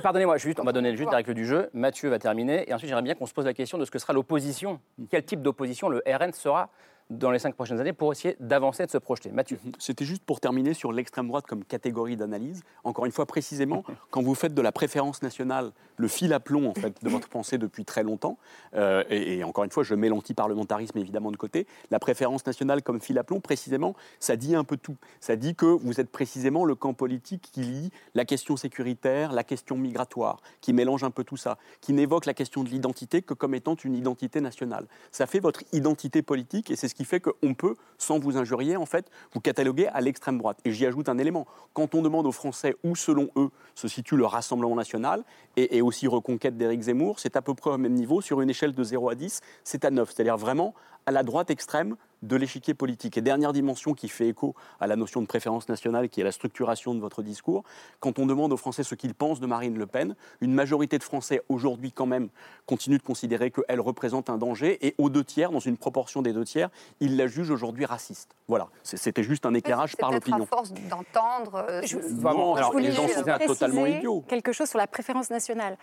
Pardonnez-moi, juste, on va donner juste la règle du jeu. Mathieu va terminer. Et ensuite, j'aimerais bien qu'on se pose la question de ce que sera l'opposition. Quel type d'opposition le RN sera dans les cinq prochaines années pour essayer d'avancer et de se projeter. Mathieu. Mhm. C'était juste pour terminer sur l'extrême droite comme catégorie d'analyse. Encore une fois, précisément, quand vous faites de la préférence nationale le fil à plomb en fait, de votre pensée depuis très longtemps, euh, et, encore une fois, je mets l'antiparlementarisme évidemment de côté, la préférence nationale comme fil à plomb, précisément, ça dit un peu tout. Ça dit que vous êtes précisément le camp politique qui lie la question sécuritaire, la question migratoire, qui mélange un peu tout ça, qui n'évoque la question de l'identité que comme étant une identité nationale. Ça fait votre identité politique et c'est ce qui fait qu'on peut, sans vous injurier, en fait, vous cataloguer à l'extrême droite. Et j'y ajoute un élément. Quand on demande aux Français où, selon eux, se situe le Rassemblement national et, et aussi Reconquête d'Éric Zemmour, c'est à peu près au même niveau. Sur une échelle de 0 à 10, c'est à 9. C'est-à-dire vraiment à la droite extrême de l'échiquier politique. Et dernière dimension qui fait écho à la notion de préférence nationale, qui est la structuration de votre discours, quand on demande aux Français ce qu'ils pensent de Marine Le Pen, une majorité de Français aujourd'hui quand même continue de considérer qu'elle représente un danger, et aux deux tiers, dans une proportion des deux tiers, ils la jugent aujourd'hui raciste. Voilà, c'était juste un éclairage par l'opinion. à force d'entendre... Euh, je, alors, les gens sont totalement idiots. Quelque chose sur la préférence nationale.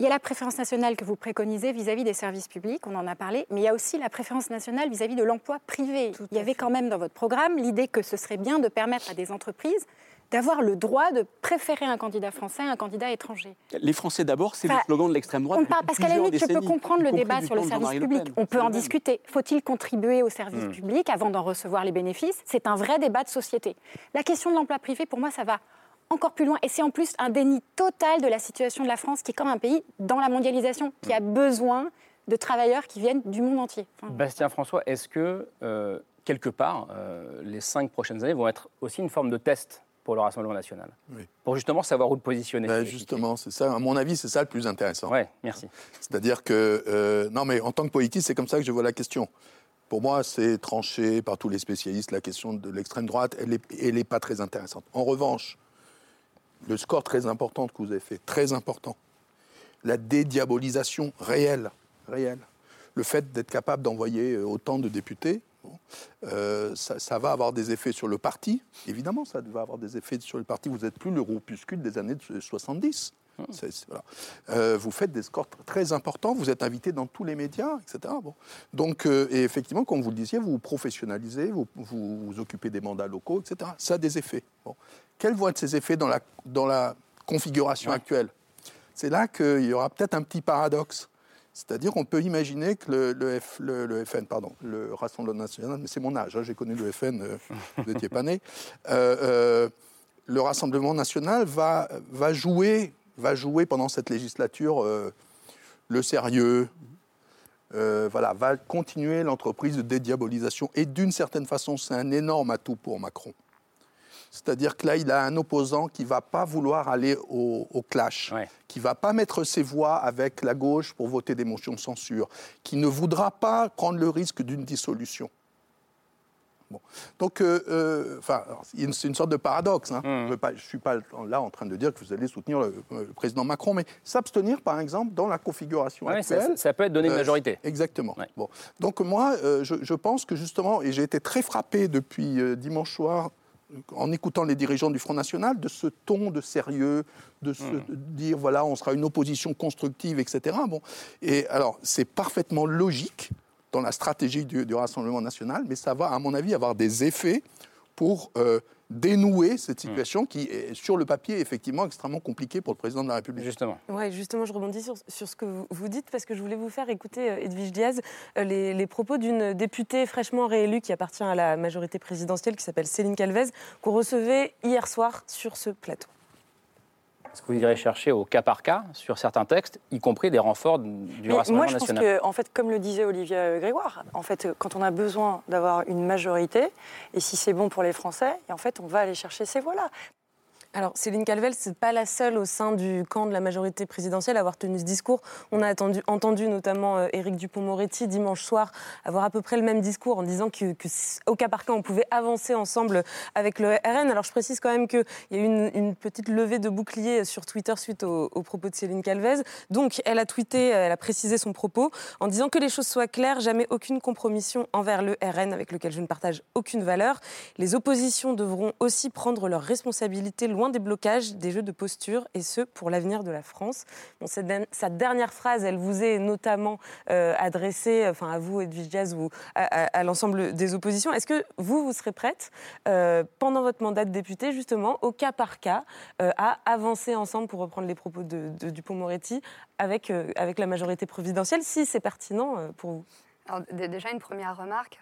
Il y a la préférence nationale que vous préconisez vis-à-vis des services publics, on en a parlé, mais il y a aussi la préférence nationale vis-à-vis de l'emploi privé. il y avait quand même dans votre programme l'idée que ce serait bien de permettre à des entreprises d'avoir le droit de préférer un candidat français à un candidat étranger. Les Français d'abord, c'est le slogan de l'extrême droite. parce qu'à la limite, je peux comprendre le débat sur le service public. On peut en discuter. Faut-il contribuer au service hmm. public avant d'en recevoir les bénéfices? C'est un vrai débat de société. La question de l'emploi privé, pour moi, ça va encore plus loin. Et c'est en plus un déni total de la situation de la France, qui est comme un pays dans la mondialisation, qui a besoin de travailleurs qui viennent du monde entier. Bastien François, est-ce que, euh, quelque part, euh, les cinq prochaines années vont être aussi une forme de test pour le Rassemblement national Pour justement savoir où le positionner ben, Justement, c'est ça. À mon avis, c'est ça le plus intéressant. Oui, merci. C'est-à-dire que, euh, non, mais en tant que politique, c'est comme ça que je vois la question. Pour moi, c'est tranché par tous les spécialistes. La question de l'extrême droite, elle n'est est pas très intéressante. En revanche, le score très important que vous avez fait, très important. La dédiabolisation réelle, réelle. Le fait d'être capable d'envoyer euh, autant de députés, euh, ça, va avoir des effets sur le parti. Évidemment, ça va avoir des effets sur le parti. Vous n'êtes plus le groupuscule des années 70. Euh, vous faites des scores très importants, vous êtes invité dans tous les médias, etc. Bon. Donc, et effectivement, comme vous le disiez, vous vous professionnalisez, vous, vous, occupez des mandats locaux, etc. Ça a des effets. Bon. Quels vont être ces effets dans la, dans la configuration actuelle? C'est là qu'il y aura peut-être un petit paradoxe. C'est-à-dire qu'on peut imaginer que le, le, FN, pardon, le Rassemblement national, mais c'est mon âge, hein, j'ai connu le FN, euh, vous n'étiez pas né, euh, euh, le Rassemblement national va, va, jouer, va jouer pendant cette législature le sérieux, voilà, va continuer l'entreprise de dédiabolisation. Et d'une certaine façon, c'est un énorme atout pour Macron. C'est-à-dire que là, il a un opposant qui ne va pas vouloir aller au, clash, qui ne va pas mettre ses voix avec la gauche pour voter des motions de censure, qui ne voudra pas prendre le risque d'une dissolution. Bon. Donc, euh, euh, c'est une sorte de paradoxe. Hein. Mmh. Je ne suis pas là en train de dire que vous allez soutenir le, président Macron, mais s'abstenir, par exemple, dans la configuration actuelle. Ça, peut être donné une euh, majorité. exactement. Bon. Donc, moi, je, je, pense que justement, et j'ai été très frappé depuis dimanche soir en écoutant les dirigeants du Front National, de ce ton de sérieux, de se hmm. dire voilà, on sera une opposition constructive, etc. Bon, et alors c'est parfaitement logique dans la stratégie du, Rassemblement national, mais ça va, à mon avis, avoir des effets pour euh, dénouer cette hmm. situation qui est, sur le papier, effectivement extrêmement compliquée pour le président de la République. Justement. Oui, justement, je rebondis sur, sur, ce que vous, dites parce que je voulais vous faire écouter, euh, Edwige Diaz, euh, les, les, propos d'une députée fraîchement réélue qui appartient à la majorité présidentielle, qui s'appelle Céline Calvez, qu'on recevait hier soir sur ce plateau. Est-ce que vous irez chercher au cas par cas sur certains textes, y compris des renforts du Rassemblement national Moi, je pense que, en fait, comme le disait Olivier Grégoire, en fait, quand on a besoin d'avoir une majorité, et si c'est bon pour les Français, et en fait, on va aller chercher ces voix-là. Alors, Céline Calvel, ce n'est pas la seule au sein du camp de la majorité présidentielle à avoir tenu ce discours. On a entendu notamment euh, Éric Dupont-Moretti dimanche soir avoir à peu près le même discours en disant que, au cas par cas, on pouvait avancer ensemble avec le RN. Alors, je précise quand même qu'il y a eu une, petite levée de bouclier sur Twitter suite aux, propos de Céline Calvez. Donc, elle a tweeté, elle a précisé son propos en disant que les choses soient claires, jamais aucune compromission envers le RN avec lequel je ne partage aucune valeur. Les oppositions devront aussi prendre leurs responsabilités loin des blocages, des jeux de posture, et ce, pour l'avenir de la France. Cette, dernière phrase, elle vous est notamment euh, adressée, enfin à vous, Edwige Diaz, ou à, l'ensemble des oppositions. Est-ce que vous, vous serez prête, euh, pendant votre mandat de député, justement, au cas par cas, euh, à avancer ensemble, pour reprendre les propos de, Dupont-Moretti, avec, avec la majorité présidentielle, si c'est pertinent pour vous? Alors, Déjà, une première remarque.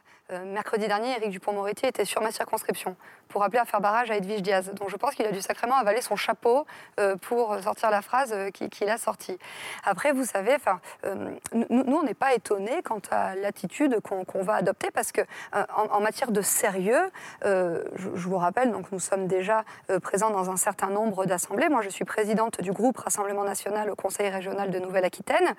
Mercredi dernier, Éric Dupont-Moretti était sur ma circonscription pour appeler à faire barrage à Edwige Diaz. Donc je pense qu'il a dû sacrément avaler son chapeau euh, pour sortir la phrase euh, qu'il a sortie. Après, vous savez, euh, nous, on n'est pas étonnés quant à l'attitude qu'on va adopter parce que en, matière de sérieux, je, vous rappelle, donc nous sommes déjà présents dans un certain nombre d'assemblées. Moi, je suis présidente du groupe Rassemblement national au Conseil régional de Nouvelle-Aquitaine.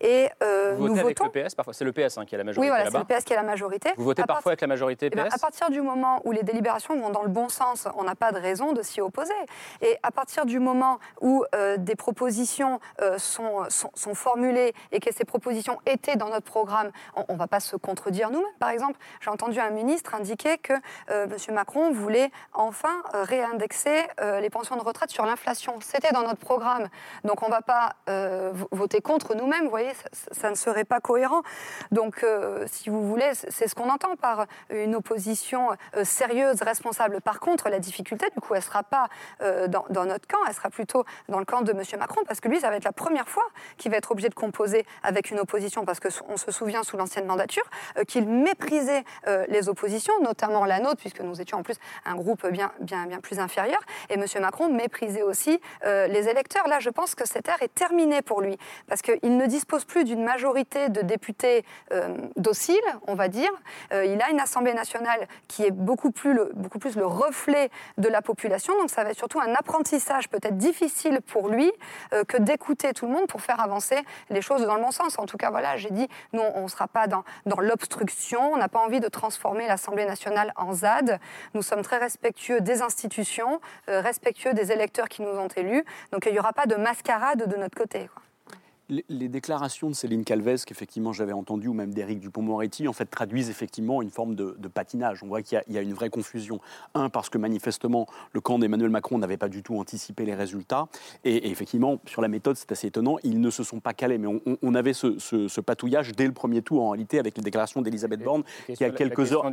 Et vous nous votez avec le PS parfois C'est le PS hein, qui a la majorité. Oui, voilà, c'est le PS qui a la majorité. Vous votez parfois avec la majorité PS eh À partir du moment où les délibérations vont dans le bon sens, on n'a pas de raison de s'y opposer. Et à partir du moment où euh, des propositions euh, sont, sont, formulées et que ces propositions étaient dans notre programme, on ne va pas se contredire nous-mêmes. Par exemple, j'ai entendu un ministre indiquer que euh, M. Macron voulait enfin réindexer les pensions de retraite sur l'inflation. C'était dans notre programme. Donc on ne va pas voter contre nous-mêmes, vous voyez, ça, ça, ne serait pas cohérent. Donc si vous voulez, c'est ce qu'on entend par une opposition sérieuse, responsable par contre, la difficulté, du coup, elle ne sera pas euh, dans, notre camp, elle sera plutôt dans le camp de M. Macron, parce que lui, ça va être la première fois qu'il va être obligé de composer avec une opposition, parce qu'on se souvient sous l'ancienne mandature euh, qu'il méprisait euh, les oppositions, notamment la nôtre, puisque nous étions en plus un groupe bien, bien, bien plus inférieur, et M. Macron méprisait aussi les électeurs. Là, je pense que cette ère est terminée pour lui, parce qu'il ne dispose plus d'une majorité de députés dociles, on va dire. Il a une Assemblée nationale qui est beaucoup plus, beaucoup plus le reflet de la population. Donc ça va être surtout un apprentissage peut-être difficile pour lui euh, que d'écouter tout le monde pour faire avancer les choses dans le bon sens. En tout cas, voilà, j'ai dit, nous, on ne sera pas dans, dans l'obstruction, on n'a pas envie de transformer l'Assemblée nationale en ZAD. Nous sommes très respectueux des institutions, euh, respectueux des électeurs qui nous ont élus. Donc il n'y aura pas de mascarade de notre côté. Les, déclarations de Céline Calvez, qu'effectivement j'avais entendu, ou même d'Éric Dupont-Moretti, en fait traduisent effectivement une forme de, patinage. On voit qu'il y, a une vraie confusion. Un, parce que manifestement, le camp d'Emmanuel Macron n'avait pas du tout anticipé les résultats. Et, effectivement, sur la méthode, c'est assez étonnant, ils ne se sont pas calés. Mais on, avait ce, patouillage dès le premier tour, en réalité, avec les déclarations d'Elisabeth Borne, qui a quelques heures,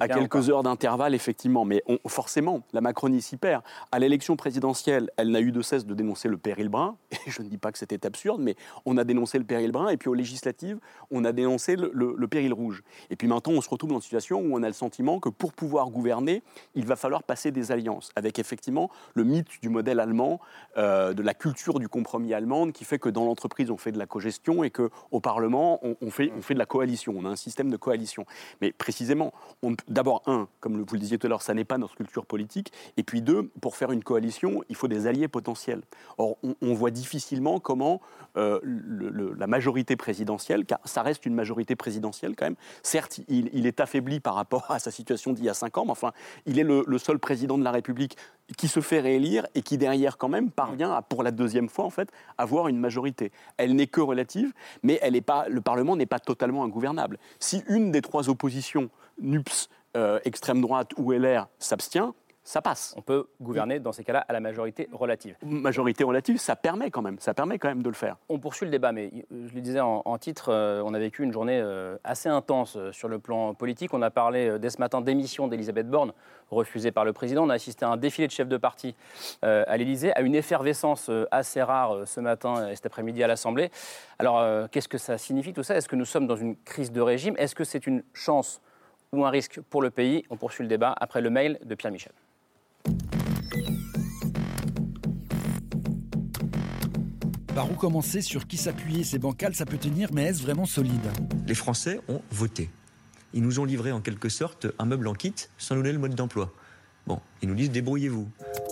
à quelques heures d'intervalle, effectivement. Mais forcément, la Macronie s'y perd. À l'élection présidentielle, elle n'a eu de cesse de dénoncer le péril brun. Et je ne dis pas que c'était absurde, mais on a dénoncé le péril brun, et puis aux législatives, on a dénoncé le, péril rouge. Et puis maintenant, on se retrouve dans une situation où on a le sentiment que pour pouvoir gouverner, il va falloir passer des alliances, avec effectivement le mythe du modèle allemand, euh, de la culture du compromis allemande, qui fait que dans l'entreprise, on fait de la cogestion, et qu'au Parlement, on, fait, on fait de la coalition, on a un système de coalition. Mais précisément, d'abord, un, comme vous le disiez tout à l'heure, ça n'est pas notre culture politique, et puis deux, pour faire une coalition, il faut des alliés potentiels. Or, on, voit difficilement comment euh, la majorité présidentielle, car ça reste une majorité présidentielle quand même. Certes, il, est affaibli par rapport à sa situation d'il y a cinq ans, mais enfin, il est le, seul président de la République qui se fait réélire et qui derrière quand même parvient à, pour la deuxième fois en fait, avoir une majorité. Elle n'est que relative, mais elle pas, le Parlement n'est pas totalement ingouvernable. Si une des trois oppositions, NUPS, euh, extrême droite ou LR, s'abstient, ça passe. On peut gouverner dans ces cas-là à la majorité relative. Majorité relative, ça permet quand même, ça permet quand même de le faire. On poursuit le débat, mais euh, je le disais en, titre, euh, on a vécu une journée euh, assez intense sur le plan politique. On a parlé dès ce matin d'émission d'Elisabeth Borne, refusée par le président. On a assisté à un défilé de chefs de parti à l'Élysée, à une effervescence assez rare ce matin et cet après-midi à l'Assemblée. Alors, qu'est-ce que ça signifie tout ça? Est-ce que nous sommes dans une crise de régime? Est-ce que c'est une chance ou un risque pour le pays? On poursuit le débat après le mail de Pierre Michel. Par où commencer, sur qui s'appuyer C'est bancal, ça peut tenir, mais est-ce vraiment solide? Les Français ont voté. Ils nous ont livré en quelque sorte un meuble en kit sans nous donner le mode d'emploi. Bon, ils nous disent débrouillez-vous.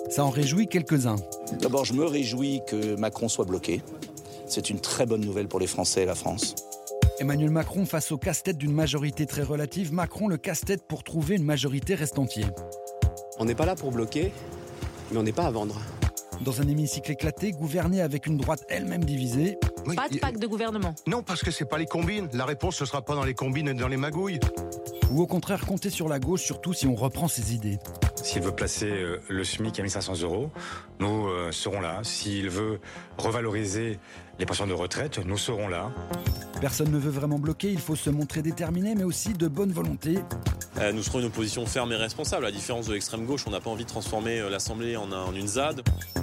Ça en réjouit quelques-uns. D'abord, je me réjouis que Macron soit bloqué. C'est une très bonne nouvelle pour les Français et la France. Emmanuel Macron face au casse-tête d'une majorité très relative, Macron le casse-tête pour trouver une majorité reste entier. On n'est pas là pour bloquer, mais on n'est pas à vendre. Dans un hémicycle éclaté, gouverné avec une droite elle-même divisée. pas de pacte de gouvernement. Non, parce que c'est pas les combines. La réponse, ce sera pas dans les combines et dans les magouilles. Ou au contraire, compter sur la gauche, surtout si on reprend ses idées. S'il veut placer euh, le SMIC à 1500 euros, nous euh, serons là. S'il veut revaloriser les pensions de retraite, nous serons là. Personne ne veut vraiment bloquer, il faut se montrer déterminé, mais aussi de bonne volonté. Euh, nous serons une opposition ferme et responsable. À la différence de l'extrême gauche, on n'a pas envie de transformer l'Assemblée en, en, une ZAD.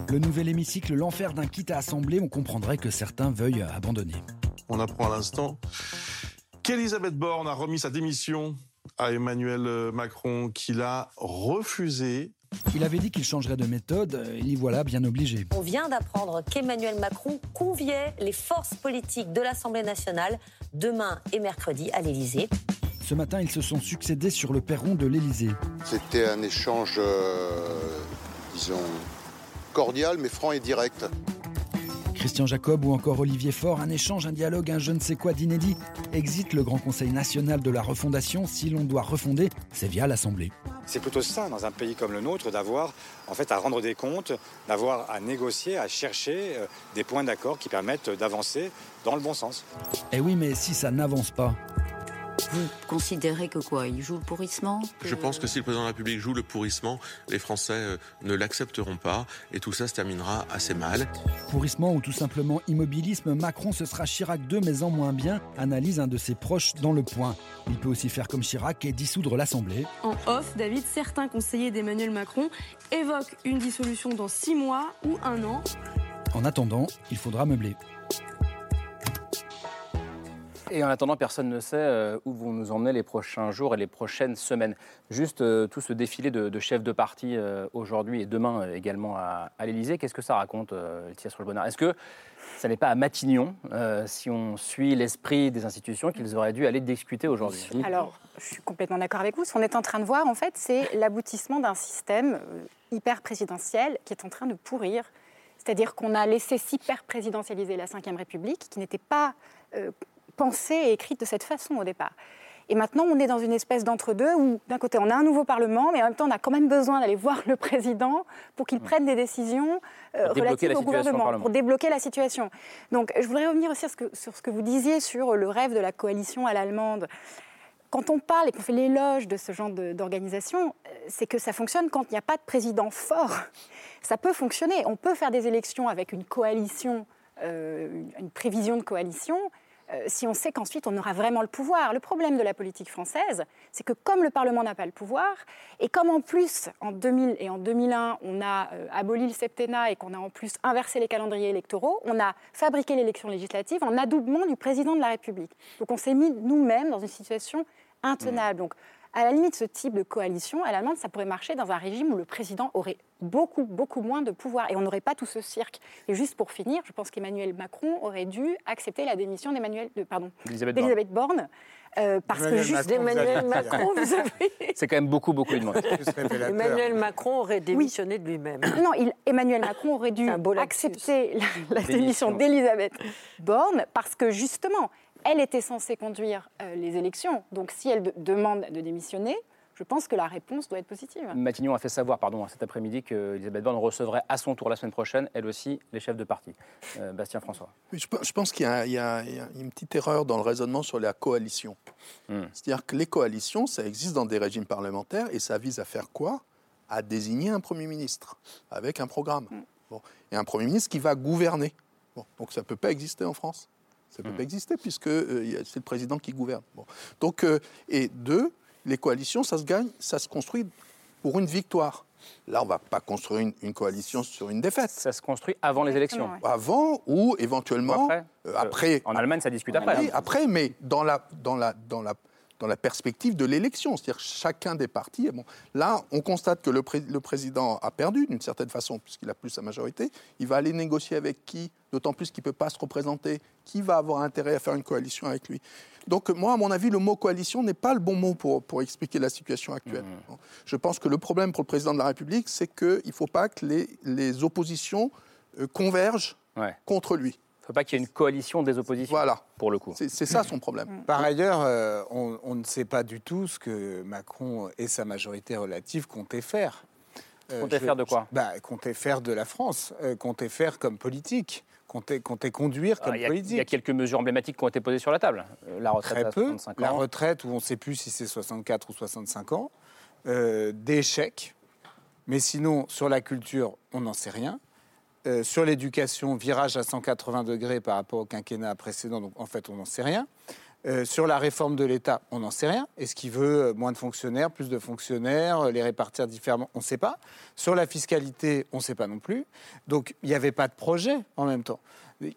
Le nouvel hémicycle, l'enfer d'un kit à Assemblée, on comprendrait que certains veuillent abandonner. On apprend à l'instant qu'Elisabeth Borne a remis sa démission à Emmanuel Macron qu'il a refusé. Il avait dit qu'il changerait de méthode, il y voilà bien obligé. On vient d'apprendre qu'Emmanuel Macron conviait les forces politiques de l'Assemblée nationale demain et mercredi à l'Élysée. Ce matin, ils se sont succédés sur le perron de l'Élysée. C'était un échange, euh, disons, cordial mais franc et direct. Christian Jacob ou encore Olivier Faure, un échange, un dialogue, un je ne sais quoi d'inédit. Exit le Grand Conseil national de la refondation. Si l'on doit refonder, c'est via l'Assemblée. C'est plutôt ça, dans un pays comme le nôtre, d'avoir en fait à rendre des comptes, d'avoir à négocier, à chercher euh, des points d'accord qui permettent d'avancer dans le bon sens. Eh oui, mais si ça n'avance pas, vous considérez que quoi Il joue le pourrissement Je pense que si le président de la République joue le pourrissement, les Français euh, ne l'accepteront pas et tout ça se terminera assez mal. Pourrissement ou tout simplement immobilisme, Macron ce sera Chirac 2 mais en moins bien, analyse un de ses proches dans le point. Il peut aussi faire comme Chirac et dissoudre l'Assemblée. En off, David, certains conseillers d'Emmanuel Macron évoquent une dissolution dans six mois ou un an. En attendant, il faudra meubler. Et en attendant, personne ne sait euh, où vont nous emmener les prochains jours et les prochaines semaines. Juste euh, tout ce défilé de, chefs de parti euh, aujourd'hui et demain également à, l'Élysée, qu'est-ce que ça raconte, Laetitia Strolbonard Est-ce que ça n'est pas à Matignon, si on suit l'esprit des institutions, qu'ils auraient dû aller discuter aujourd'hui? Alors, je suis complètement d'accord avec vous. Ce qu'on est en train de voir, en fait, c'est l'aboutissement d'un système hyper présidentiel qui est en train de pourrir. C'est-à-dire qu'on a laissé hyper présidentialiser la Ve République, qui n'était pas pensée et écrite de cette façon au départ. Et maintenant, on est dans une espèce d'entre-deux où, d'un côté, on a un nouveau Parlement, mais en même temps, on a quand même besoin d'aller voir le président pour qu'il prenne des décisions euh, relatives au gouvernement, pour débloquer la situation. Donc, je voudrais revenir aussi sur ce, que, sur ce que vous disiez sur le rêve de la coalition à l'allemande. Quand on parle et qu'on fait l'éloge de ce genre d'organisation, euh, c'est que ça fonctionne quand il n'y a pas de président fort. Ça peut fonctionner. On peut faire des élections avec une coalition, euh, une prévision de coalition, euh, si on sait qu'ensuite on aura vraiment le pouvoir. Le problème de la politique française, c'est que comme le Parlement n'a pas le pouvoir, et comme en plus en 2000 et en 2001 on a euh, aboli le septennat et qu'on a en plus inversé les calendriers électoraux, on a fabriqué l'élection législative en adoubement du président de la République. Donc on s'est mis nous-mêmes dans une situation intenable. Donc à la limite, ce type de coalition, à l'Allemagne, ça pourrait marcher dans un régime où le président aurait beaucoup, beaucoup moins de pouvoir et on n'aurait pas tout ce cirque. Et juste pour finir, je pense qu'Emmanuel Macron aurait dû accepter la démission d'Emmanuel, de, pardon, d'Elisabeth Borne. Euh, parce que juste Emmanuel Macron, vous. C'est quand même beaucoup, beaucoup demandé. Emmanuel Macron aurait démissionné de lui-même. Non, il, Emmanuel Macron aurait dû accepter la, la démission d'Elisabeth Borne parce que justement, elle était censée conduire euh, les élections. Donc si elle demande de démissionner, je pense que la réponse doit être positive. Matignon a fait savoir pardon, cet après-midi qu'Elisabeth Borne recevrait à son tour la semaine prochaine, elle aussi, les chefs de parti. Euh, Bastien François. je, pense qu'il y, a une petite erreur dans le raisonnement sur la coalition. Hmm. C'est-à-dire que les coalitions, ça existe dans des régimes parlementaires et ça vise à faire quoi? À désigner un Premier ministre avec un programme. Bon. Et un Premier ministre qui va gouverner. Bon. Donc ça ne peut pas exister en France. Ça ne peut pas exister puisque euh, c'est le président qui gouverne. Bon. Donc, euh, et deux, les coalitions, ça se gagne, ça se construit pour une victoire. Là, on ne va pas construire une, une, coalition sur une défaite. Ça se construit avant les élections. Avant ou éventuellement après. Euh, après. En Allemagne, ça discute après. Oui, après, mais dans la, dans la, dans la dans la perspective de l'élection. C'est-à-dire chacun des partis. Bon, là, on constate que le, le président a perdu d'une certaine façon, puisqu'il a plus sa majorité. Il va aller négocier avec qui D'autant plus qu'il ne peut pas se représenter. Qui va avoir intérêt à faire une coalition avec lui? Donc, moi, à mon avis, le mot coalition n'est pas le bon mot pour, pour expliquer la situation actuelle. Mmh. Je pense que le problème pour le président de la République, c'est qu'il ne faut pas que les, les oppositions euh, convergent ouais. contre lui. Il ne faut pas qu'il y ait une coalition des oppositions. Voilà. Pour le coup. C'est ça son problème. Par ailleurs, euh, on, on, ne sait pas du tout ce que Macron et sa majorité relative comptaient faire. Euh, comptaient faire de quoi? Bah, Comptaient faire de la France, euh, comptaient faire comme politique. Comptait, comptait conduire comme Ah, il y a, politique. Il y a quelques mesures emblématiques qui ont été posées sur la table. Euh, la retraite Très à peu. 65 ans. La retraite, où on ne sait plus si c'est 64 ou 65 ans. Euh, des chèques. Mais sinon, sur la culture, on n'en sait rien. Euh, sur l'éducation, virage à 180 degrés par rapport au quinquennat précédent, donc en fait, on n'en sait rien. Euh, sur la réforme de l'État, on n'en sait rien. Est-ce qu'il veut euh, moins de fonctionnaires, plus de fonctionnaires, les répartir différemment? On ne sait pas. Sur la fiscalité, on ne sait pas non plus. Donc il n'y avait pas de projet en même temps.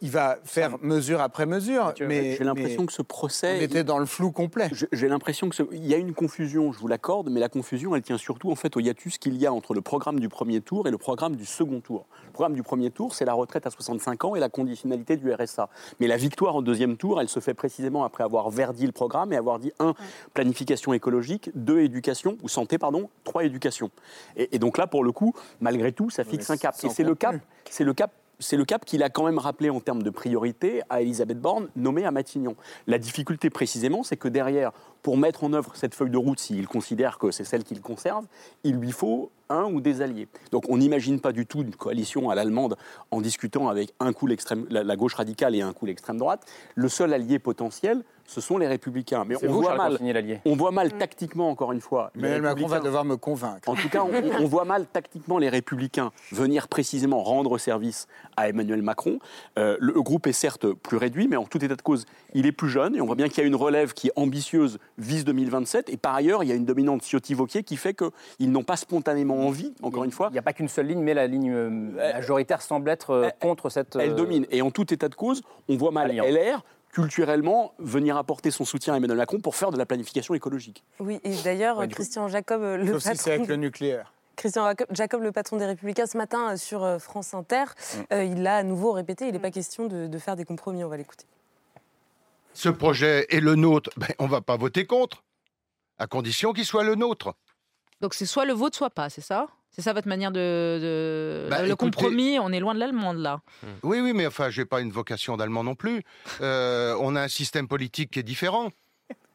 Il va faire mesure après mesure, mais j'ai l'impression que ce procès, on était dans le flou complet. J'ai l'impression que ce- il y a une confusion, je vous l'accorde, mais la confusion, elle tient surtout en fait au hiatus qu'il y a entre le programme du premier tour et le programme du second tour. Le programme du premier tour, c'est la retraite à 65 ans et la conditionnalité du RSA. Mais la victoire au deuxième tour, elle se fait précisément après avoir verdi le programme et avoir dit un planification écologique, deux éducation ou santé pardon, trois éducation. Et, et donc là, pour le coup, malgré tout, ça fixe un cap. Et c'est le cap, c'est le cap c'est le cap qu'il a quand même rappelé en termes de priorité à Elisabeth Borne, nommée à Matignon. La difficulté précisément, c'est que derrière, pour mettre en œuvre cette feuille de route, s'il considère que c'est celle qu'il conserve, il lui faut un ou des alliés. Donc on n'imagine pas du tout une coalition à l'allemande en discutant avec un coup l'extrême- la, la gauche radicale et un coup l'extrême droite. Le seul allié potentiel, ce sont les républicains. Mais on vous, voit, Charles mal, on voit mal tactiquement, encore une fois, Emmanuel Macron va devoir me convaincre. en tout cas, on, on voit mal tactiquement les républicains venir précisément rendre service à Emmanuel Macron. Euh, le groupe est certes plus réduit, mais en tout état de cause, il est plus jeune et on voit bien qu'il y a une relève qui est ambitieuse, vise 2027. Et par ailleurs, il y a une dominante Ciotti-Vauquier qui fait qu'ils n'ont pas spontanément envie, encore une fois. Il n'y a pas qu'une seule ligne, mais la ligne euh, majoritaire semble être euh, contre cette. Elle euh, domine. Et en tout état de cause, on voit mal Alliance. LR culturellement venir apporter son soutien à Emmanuel Macron pour faire de la planification écologique. Oui, et d'ailleurs, Ouais, Christian Jacob, euh, le Sauf si c'est patron avec le nucléaire. Christian Jacob, le patron des Républicains, ce matin euh, sur euh, France Inter, euh, il l'a à nouveau répété, il n'est pas question de, de faire des compromis, on va l'écouter. ce projet est le nôtre, ben, on ne va pas voter contre, à condition qu'il soit le nôtre. Donc c'est soit le vôtre, soit pas, c'est ça? C'est ça votre manière de... de- Bah, le écoutez- compromis, on est loin de l'allemande là. Oui, oui, mais enfin, je n'ai pas une vocation d'allemand non plus. Euh, on a un système politique qui est différent.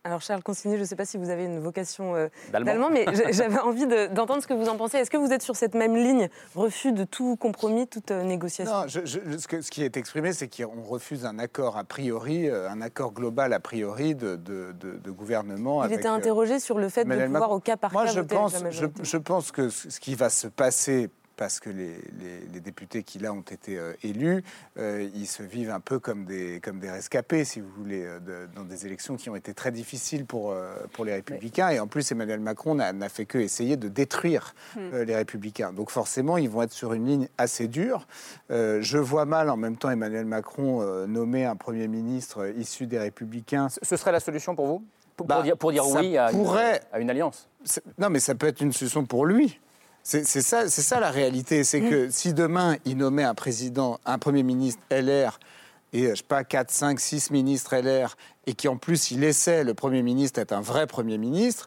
Alors Charles Consigny, je ne sais pas si vous avez une vocation euh, D'allemand. d'allemand, mais j'a- j'avais envie de- d'entendre ce que vous en pensez. Est-ce que vous êtes sur cette même ligne, refus de tout compromis, toute euh, négociation? Non, je- je- ce, que- ce qui est exprimé, c'est qu'on refuse un accord a priori, euh, un accord global a priori de, de- de- de gouvernement. Il avec, était interrogé sur le fait de pouvoir Macron. au cas par Moi, cas je pense, la je, pense que ce qui va se passer, parce que les, les- les députés qui là ont été euh, élus, euh, ils se vivent un peu comme des, comme des rescapés, si vous voulez, euh, de- dans des élections qui ont été très difficiles pour, euh, pour les Républicains. Et en plus, Emmanuel Macron n'a fait que essayer de détruire Hmm. euh, les Républicains. Donc forcément, ils vont être sur une ligne assez dure. Euh, je vois mal en même temps Emmanuel Macron euh, nommer un Premier ministre euh, issu des Républicains. Ce serait la solution pour vous? Pour, pour Bah, dire, pour dire oui à une, pourrait- à une alliance? Non, mais ça peut être une solution pour lui. C'est ça, ça la réalité. C'est que si demain il nommait un président, un premier ministre LR et euh, je sais pas 4, 5, 6 ministres LR et qui en plus il laissait le premier ministre être un vrai premier ministre,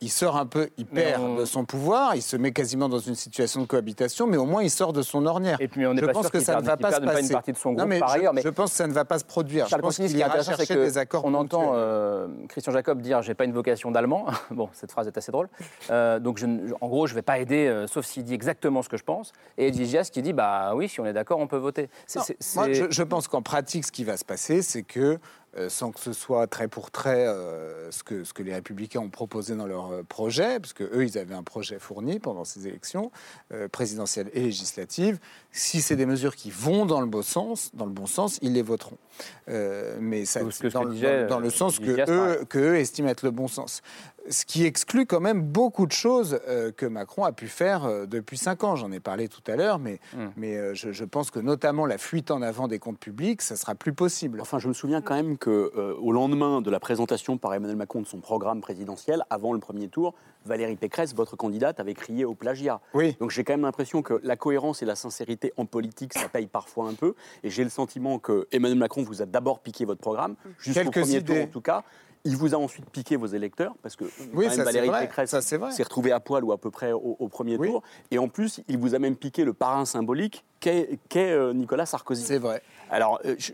il sort un peu, il Mais perd on- de son pouvoir, il se met quasiment dans une situation de cohabitation, mais au moins il sort de son ornière. Et puis on n'est pas pense sûr que qu'il ça ne va qu'il pas se perde pas passer. une partie de son Non, groupe mais par je, ailleurs, mais- je pense que ça ne va pas se produire. Charles je pense Consigny, ce qu'il qui est ira intéressant, c'est chercher des accords qu'on entend euh, Christian Jacob dire j'ai pas une vocation d'allemand. bon, cette phrase est assez drôle. Euh, donc, je en gros, je vais pas aider, euh, sauf s'il dit exactement ce que je pense. Et Eddy Gias qui dit bah oui, si on est d'accord, on peut voter. Non, moi, je pense qu'en pratique, ce qui va se passer, c'est que euh, sans que ce soit trait pour trait euh, ce, que, ce que les républicains ont proposé dans leur euh, projet, parce que eux, ils avaient un projet fourni pendant ces élections présidentielles et législatives. Si c'est des mesures qui vont dans le bon sens, dans le bon sens, ils les voteront. mais ça, dans, disait, dans- dans le euh, sens que eux, que eux estiment être le bon sens. Ce qui exclut quand même beaucoup de choses euh, que Macron a pu faire euh, depuis cinq ans. J'en ai parlé tout à l'heure, mais, mais euh, je, je pense que notamment la fuite en avant des comptes publics, ça sera plus possible. Enfin, je me souviens quand même que euh, au lendemain de la présentation par Emmanuel Macron de son programme présidentiel, avant le premier tour, Valérie Pécresse, votre candidate, avait crié au plagiat. Oui. Donc j'ai quand même l'impression que la cohérence et la sincérité en politique, ça paye parfois un peu. Et j'ai le sentiment que Emmanuel Macron vous a d'abord piqué votre programme, jusqu'au Quelques premier idées. tour en tout cas. Il vous a ensuite piqué vos électeurs, parce que Oui, ça, Valérie vrai. Pécresse Ça, c'est vrai. s'est retrouvée à poil ou à peu près au, au premier tour. Et en plus, il vous a même piqué le parrain symbolique qu'est euh, Nicolas Sarkozy. C'est vrai. Alors, euh, je-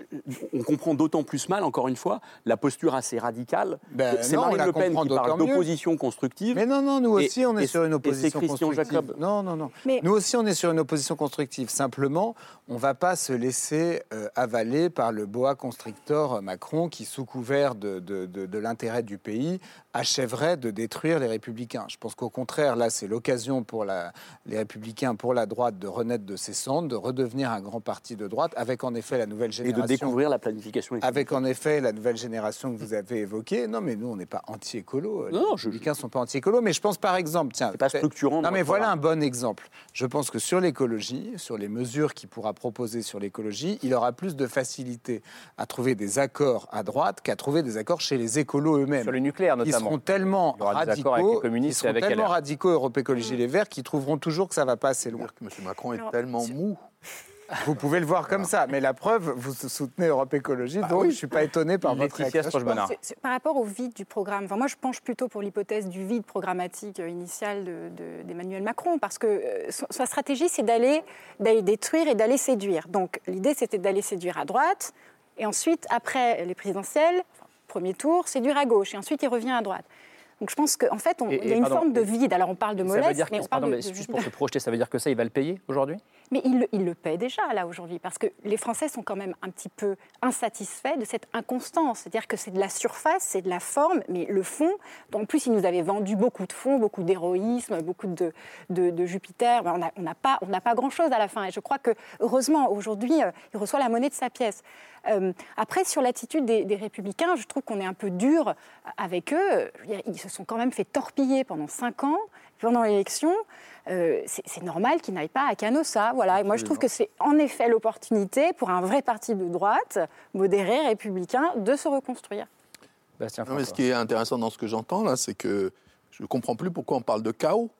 on comprend d'autant plus mal, encore une fois, la posture assez radicale. Ben c'est Marine Le Pen qui parle d'opposition constructive. Mais non, non, nous Et- aussi, on est et- sur une opposition Christian constructive. Jacob. Non, non, non. Mais- Nous aussi, on est sur une opposition constructive. Simplement, on ne va pas se laisser euh, avaler par le boa constrictor Macron qui, sous couvert de, de- de- de l'intérêt du pays, achèverait de détruire les républicains. Je pense qu'au contraire, là, c'est l'occasion pour la- les républicains, pour la droite, de renaître de ses cendres, de redevenir un grand parti de droite, avec en effet la nouvelle Et génération. de découvrir la planification économique. Avec en effet la nouvelle génération que vous avez évoquée. Non, mais nous, on n'est pas anti-écolo. Les Non, républicains ne sont pas anti-écolo. Mais je pense par exemple, tiens. pas structurant Non, mais voilà un bon exemple. Je pense que sur l'écologie, sur les mesures qu'il pourra proposer sur l'écologie, il aura plus de facilité à trouver des accords à droite qu'à trouver des accords chez les écolos eux-mêmes. Sur le nucléaire, notamment. Seront tellement radicaux, ils seront avec tellement LR. radicaux Europe Écologie Les Verts qu'ils trouveront toujours que ça va pas assez loin. que M. Macron est tellement mou. Vous pouvez le voir comme ça, mais la preuve, vous soutenez Europe Écologie, Bah donc je ne suis pas étonné par votre réaction. Par rapport au vide du programme, enfin, moi je penche plutôt pour l'hypothèse du vide programmatique euh, initial de- de- d'Emmanuel Macron, parce que euh, sa stratégie c'est d'aller d'aller détruire et d'aller séduire. Donc l'idée c'était d'aller séduire à droite, et ensuite après les présidentielles, premier tour, séduire à gauche, et ensuite il revient à droite. Donc je pense qu'en fait on- Et- il y a une pardon, forme de vide. Alors on parle de mollesse, mais on parle pardon, de, mais de- juste pour se projeter, ça veut dire que ça, il va le payer aujourd'hui? Mais il, le- il le paie déjà, là, aujourd'hui, parce que les Français sont quand même un petit peu insatisfaits de cette inconstance. C'est-à-dire que c'est de la surface, c'est de la forme, mais le fond, en plus, il nous avait vendu beaucoup de fonds, beaucoup d'héroïsme, beaucoup de, de- de Jupiter. On n'a on pas grand-chose à la fin. Et je crois que, heureusement, aujourd'hui, euh, il reçoit la monnaie de sa pièce. Euh, après, sur l'attitude des, des Républicains, je trouve qu'on est un peu dur avec eux. Ils se sont quand même fait torpiller pendant cinq ans, pendant l'élection. Euh, c'est normal qu'ils n'aillent pas à Canossa. Voilà. Et moi, je trouve que c'est en effet l'opportunité pour un vrai parti de droite, modéré, républicain, de se reconstruire. Bastien Non, mais ce qui est intéressant dans ce que j'entends là, c'est que je ne comprends plus pourquoi on parle de chaos.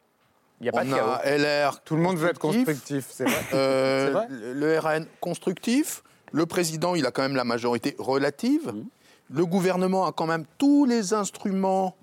Il n'y a pas on de chaos. a LR. Tout le monde veut être constructif, c'est vrai. Euh, C'est vrai le RN constructif. Le président, il a quand même la majorité relative. Le gouvernement a quand même tous les instruments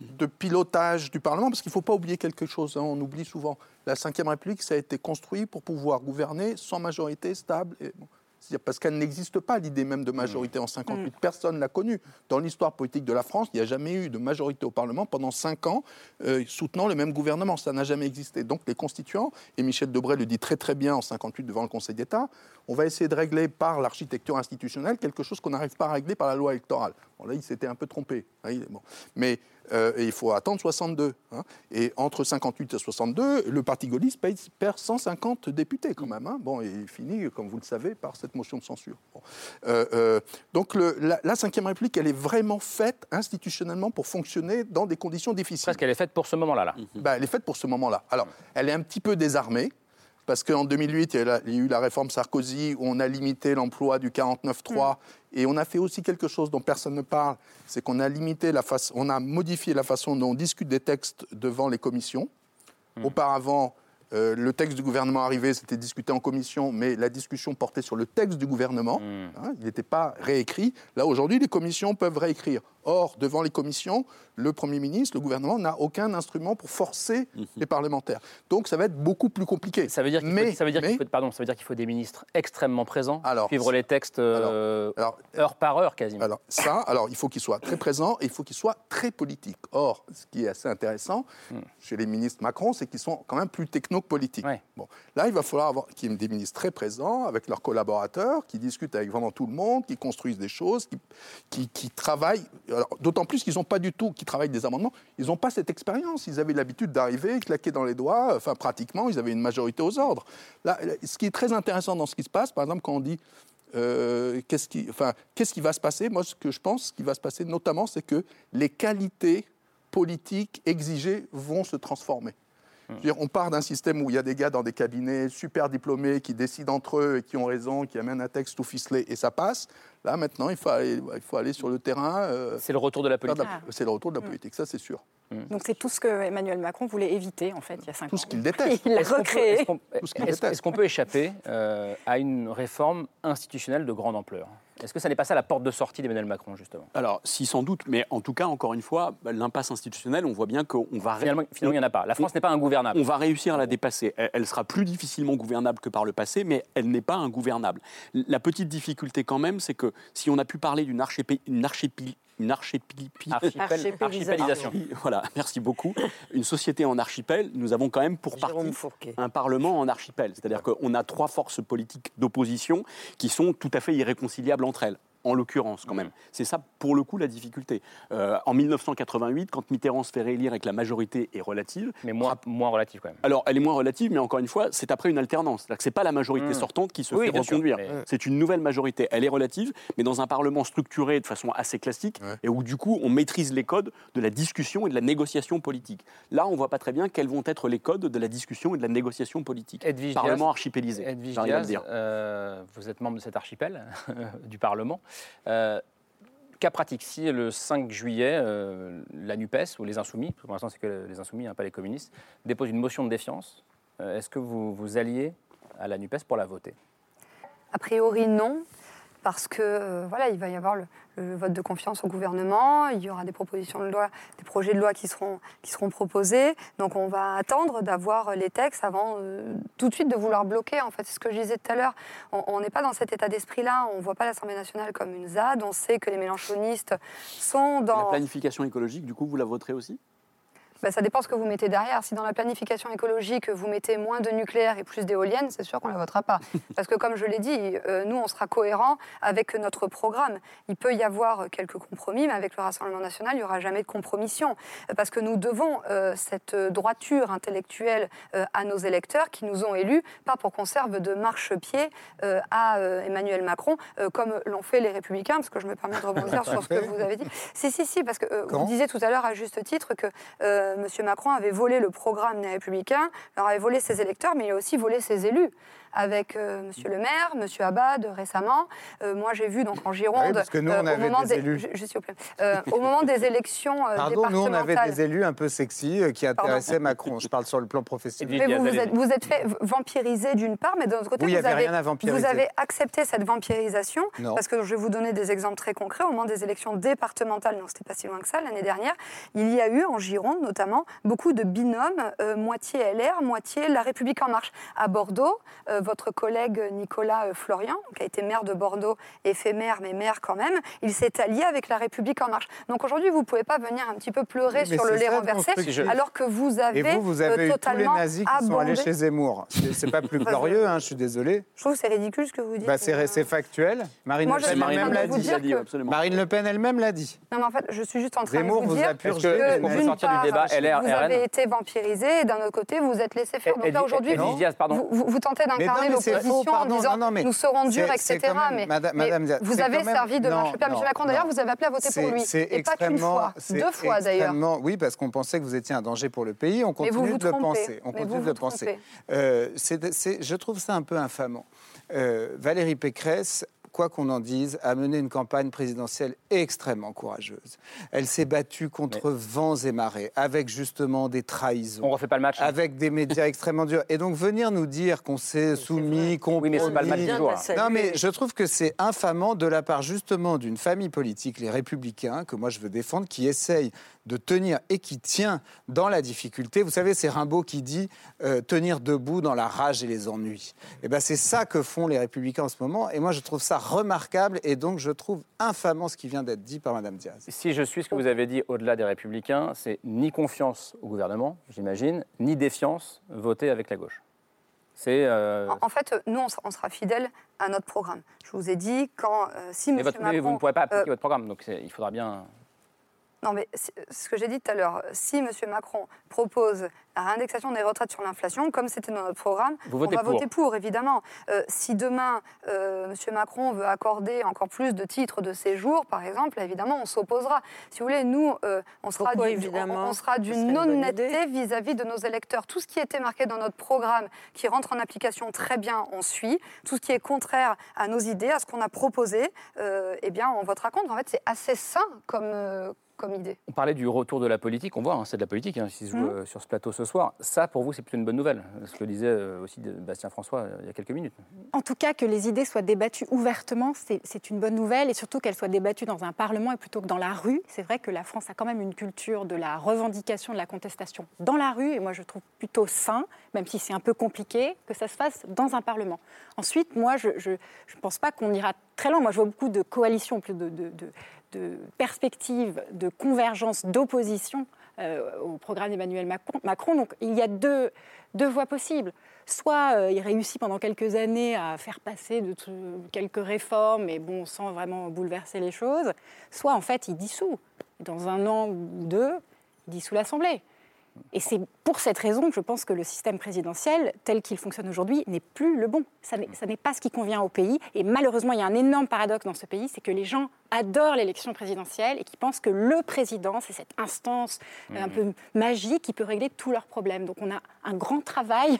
de pilotage du Parlement, parce qu'il ne faut pas oublier quelque chose, hein, on oublie souvent. La Ve République, ça a été construit pour pouvoir gouverner sans majorité stable. Et, bon, c'est-à-dire parce qu'elle n'existe pas, l'idée même de majorité en 58. Personne l'a connue. Dans l'histoire politique de la France, il n'y a jamais eu de majorité au Parlement pendant cinq ans euh, soutenant le même gouvernement. Ça n'a jamais existé. Donc les constituants, et Michel Debré le dit très très bien en 58 devant le Conseil d'État, on va essayer de régler par l'architecture institutionnelle quelque chose qu'on n'arrive pas à régler par la loi électorale. Bon, là, il s'était un peu trompé. hein, bon. Mais euh, il faut attendre 62. hein. Et entre 58 et 62, le Parti gaulliste perd 150 députés quand même. hein. Bon, et il finit, comme vous le savez, par cette motion de censure. Bon. Euh, euh, donc le- la, la Ve République, elle est vraiment faite institutionnellement pour fonctionner dans des conditions difficiles. Presque, elle est faite pour ce moment-là. Là. Bah, elle est faite pour ce moment-là. Alors, elle est un petit peu désarmée. Parce qu'en 2008, il y, a eu la réforme Sarkozy où on a limité l'emploi du 49.3 et on a fait aussi quelque chose dont personne ne parle, c'est qu'on a limité la on a modifié la façon dont on discute des textes devant les commissions. Auparavant, euh, le texte du gouvernement arrivait, c'était discuté en commission, mais la discussion portait sur le texte du gouvernement. Hein, il n'était pas réécrit. Là, aujourd'hui, les commissions peuvent réécrire. Or, devant les commissions, le Premier ministre, le gouvernement n'a aucun instrument pour forcer Mhm. les parlementaires. Donc ça va être beaucoup plus compliqué. Ça veut dire qu'il Mais- faut, ça veut dire qu'il mais- faut- pardon, ça veut dire qu'il faut des ministres extrêmement présents, Alors, suivre les textes euh, heure par heure quasiment. Alors ça, alors il faut qu'il soit très présent et il faut qu'il soit très politique. Or, ce qui est assez intéressant Hmm. chez les ministres Macron, c'est qu'ils sont quand même plus techno que politiques. Bon, là, il va falloir avoir qu'il y ait des ministres très présents avec leurs collaborateurs, qui discutent avec vraiment tout le monde, qui construisent des choses, qui, qui, qui travaillent. D'autant plus qu'ils n'ont pas du tout, qui travaillent des amendements, ils n'ont pas cette expérience. Ils avaient l'habitude d'arriver, claquer dans les doigts. Enfin, pratiquement, ils avaient une majorité aux ordres. Là, ce qui est très intéressant dans ce qui se passe, par exemple, quand on dit euh, qu'est-ce qui, enfin, qu'est-ce qui va se passer? Moi, ce que je pense, ce qui va se passer notamment, c'est que les qualités politiques exigées vont se transformer. Dire, on part d'un système où il y a des gars dans des cabinets super diplômés qui décident entre eux et qui ont raison, qui amènent un texte tout ficelé et ça passe. Là, maintenant, il faut aller, il faut aller sur le terrain. euh, c'est le retour de la politique. C'est le retour de la politique, ça c'est sûr. Donc c'est tout ce que Emmanuel Macron voulait éviter en fait il y a cinq ans. Tout ce qu'il déteste. Il l'a Est-ce qu'on peut- recréé. Est-ce qu'on Tout ce qu'il est-ce- déteste. est-ce qu'on peut échapper euh, à une réforme institutionnelle de grande ampleur? Est-ce que ça n'est pas ça la porte de sortie d'Emmanuel Macron, justement? Alors, si sans doute, mais en tout cas, encore une fois, bah, l'impasse institutionnelle, on voit bien qu'on va... Finalement, finalement, il n'y en a pas. La France n'est pas ingouvernable. On va réussir à la dépasser. Elle, elle sera plus difficilement gouvernable que par le passé, mais elle n'est pas ingouvernable. La petite difficulté quand même, c'est que si on a pu parler d'une archipé- Archipel- archipélisation. Voilà, merci beaucoup. Une société en archipel, nous avons quand même pour partie un parlement en archipel. C'est-à-dire qu'on a trois forces politiques d'opposition qui sont tout à fait irréconciliables entre elles. En l'occurrence, quand même. C'est ça, pour le coup, la difficulté. Euh, en 1988, quand Mitterrand se fait réélire et que la majorité est relative. Mais moins, moins relative, quand même. Alors, elle est moins relative, mais encore une fois, c'est après une alternance. C'est-à-dire que ce n'est pas la majorité Mmh. sortante qui se Oui, fait reconduire. mais- C'est une nouvelle majorité. Elle est relative, mais dans un Parlement structuré de façon assez classique, et où du coup, on maîtrise les codes de la discussion et de la négociation politique. Là, on ne voit pas très bien quels vont être les codes de la discussion et de la négociation politique. Edwige Parlement Diaz- archipélisé. Edwige Diaz, dire. euh, vous êtes membre de cet archipel du Parlement. Euh, cas pratique, si le 5 juillet, euh, la NUPES ou les Insoumis, pour l'instant c'est que les Insoumis, hein, pas les communistes, déposent une motion de défiance, euh, est-ce que vous vous alliez à la NUPES pour la voter? A priori, non, parce que euh, voilà, il va y avoir le, le vote de confiance au gouvernement, il y aura des propositions de loi, des projets de loi qui seront, qui seront proposés. Donc on va attendre d'avoir les textes avant euh, tout de suite de vouloir bloquer. En fait, c'est ce que je disais tout à l'heure. On- n'est pas dans cet état d'esprit-là. On ne voit pas l'Assemblée nationale comme une ZAD. On sait que les mélanchonistes sont La dans. planification écologique, du coup, vous la voterez aussi? Ben, ça dépend ce que vous mettez derrière. Si dans la planification écologique, vous mettez moins de nucléaire et plus d'éoliennes, c'est sûr qu'on ne la votera pas. Parce que comme je l'ai dit, euh, nous, on sera cohérent avec notre programme. Il peut y avoir quelques compromis, mais avec le Rassemblement national, il n'y aura jamais de compromission. Parce que nous devons euh, cette droiture intellectuelle euh, à nos électeurs qui nous ont élus, pas pour qu'on serve de marchepied à Emmanuel Macron, comme l'ont fait les Républicains, parce que je me permets de rebondir sur ce que vous avez dit. Si, si, si, parce que vous disiez tout à l'heure à juste titre que M. Macron avait volé le programme des Républicains, leur avait volé ses électeurs, mais il a aussi volé ses élus. Avec euh, M. le maire, M. Abad récemment. Euh, moi, j'ai vu donc en Gironde. Oui, parce que nous, euh, on au avait moment des élus. Euh, au moment des élections euh, Pardon, nous on avait des élus un peu sexy euh, qui Pardon. intéressaient Macron. Je parle sur le plan professionnel. Mais vous vous êtes, vous êtes fait vampiriser d'une part, mais d'un autre côté, Oui, vous, avait avez, rien à vampiriser. vous avez accepté cette vampirisation. Non. Parce que je vais vous donner des exemples très concrets. Au moment des élections départementales, non, c'était pas si loin que ça, l'année dernière, il y a eu en Gironde notamment beaucoup de binômes, euh, moitié LR, moitié La République En Marche. À Bordeaux, euh, votre collègue Nicolas euh, Florian, qui a été maire de Bordeaux, éphémère, mais maire quand même, il s'est allié avec La République En Marche. Donc aujourd'hui, vous ne pouvez pas venir un petit peu pleurer Mais sur le lait renversé, alors que vous avez, Et vous, vous euh, avez eu tous les totalement nazis qui sont allés abondé- chez Zemmour. C'est pas plus glorieux, hein, je suis désolé. Je trouve que c'est ridicule ce que vous dites. Bah, c'est c'est factuel. Marine Moi, Le Pen elle-même l'a dit. que- Marine Le Pen elle-même l'a dit. Non, mais en fait, je suis juste en train Zemmour de vous vous dire a que, nazis. d'une sortir du part, débat LR, vous RN. avez été vampirisé et d'un autre côté, vous êtes laissé faire. Donc là, aujourd'hui, vous, tentez d'incarner c'est l'opposition en disant non, non, mais nous serons durs, etc. même- mais, Madame- mais Madame vous avez même- servi de non, marche-pied. non, M. Macron, d'ailleurs, vous avez appelé à voter pour lui. Et pas qu'une fois, deux fois d'ailleurs. Oui, parce qu'on pensait que vous étiez un danger pour le pays. On continue de le penser. On Mais continue de le penser. Euh, je trouve ça un peu infamant. Euh, Valérie Pécresse quoi qu'on en dise, a mené une campagne présidentielle extrêmement courageuse. Elle s'est battue contre vents et marées, avec justement des trahisons. On refait pas le match. hein. Avec des médias extrêmement durs. Et donc venir nous dire qu'on s'est soumis, qu'on Oui, mais c'est pas le match du jour. Non, mais je trouve que c'est infamant de la part justement d'une famille politique, les Républicains, que moi je veux défendre, qui essaye de tenir et qui tient dans la difficulté. Vous savez, c'est Rimbaud qui dit euh, tenir debout dans la rage et les ennuis. Et ben c'est ça que font les Républicains en ce moment. Et moi je trouve ça remarquable et donc je trouve infamant ce qui vient d'être dit par Madame Diaz. Si je suis ce que vous avez dit au-delà des Républicains, c'est ni confiance au gouvernement, j'imagine, ni défiance votée avec la gauche. C'est. euh, En, fait, nous, on sera, fidèles à notre programme. Je vous ai dit, quand, euh, si mais, M. votre- mais Macron... vous ne pourrez pas appliquer euh, votre programme, donc il faudra bien. Non, mais ce que j'ai dit tout à l'heure, si M. Macron propose la réindexation des retraites sur l'inflation, comme c'était dans notre programme, Vous on va pour. voter pour, évidemment. Euh, si demain, euh, M. Macron veut accorder encore plus de titres de séjour, par exemple, évidemment, on s'opposera. Si vous voulez, nous, euh, on sera Pourquoi, du- on, on sera d'une honnêteté vis-à-vis de nos électeurs. Tout ce qui était marqué dans notre programme, qui rentre en application très bien, on suit. Tout ce qui est contraire à nos idées, à ce qu'on a proposé, euh, eh bien, on votera contre. En fait, c'est assez sain comme, euh, comme idée. On parlait du retour de la politique, on voit, hein, c'est de la politique hein, qui se joue Mhm. euh, sur ce plateau ce soir. Ça, pour vous, c'est plutôt une bonne nouvelle, ce que disait euh, aussi Bastien François euh, il y a quelques minutes. En tout cas, que les idées soient débattues ouvertement, c'est- c'est une bonne nouvelle, et surtout qu'elles soient débattues dans un Parlement et plutôt que dans la rue. C'est vrai que la France a quand même une culture de la revendication, de la contestation dans la rue, et moi je trouve plutôt sain, même si c'est un peu compliqué, que ça se fasse dans un Parlement. Ensuite, moi je ne pense pas qu'on ira très loin. Moi je vois beaucoup de coalitions, plus de, de- de- de perspectives, de convergence, d'opposition euh, au programme d'Emmanuel Macron. Donc il y a deux, deux voies possibles. Soit euh, il réussit pendant quelques années à faire passer de quelques réformes, mais bon, sans vraiment bouleverser les choses. Soit en fait il dissout. Dans un an ou deux, il dissout l'Assemblée. Et c'est pour cette raison que je pense que le système présidentiel, tel qu'il fonctionne aujourd'hui, n'est plus le bon. Ça n'est pas ce qui convient au pays. Et malheureusement, il y a un énorme paradoxe dans ce pays, c'est que les gens adorent l'élection présidentielle et qui pensent que le président, c'est cette instance euh, un peu magique qui peut régler tous leurs problèmes. Donc on a un grand travail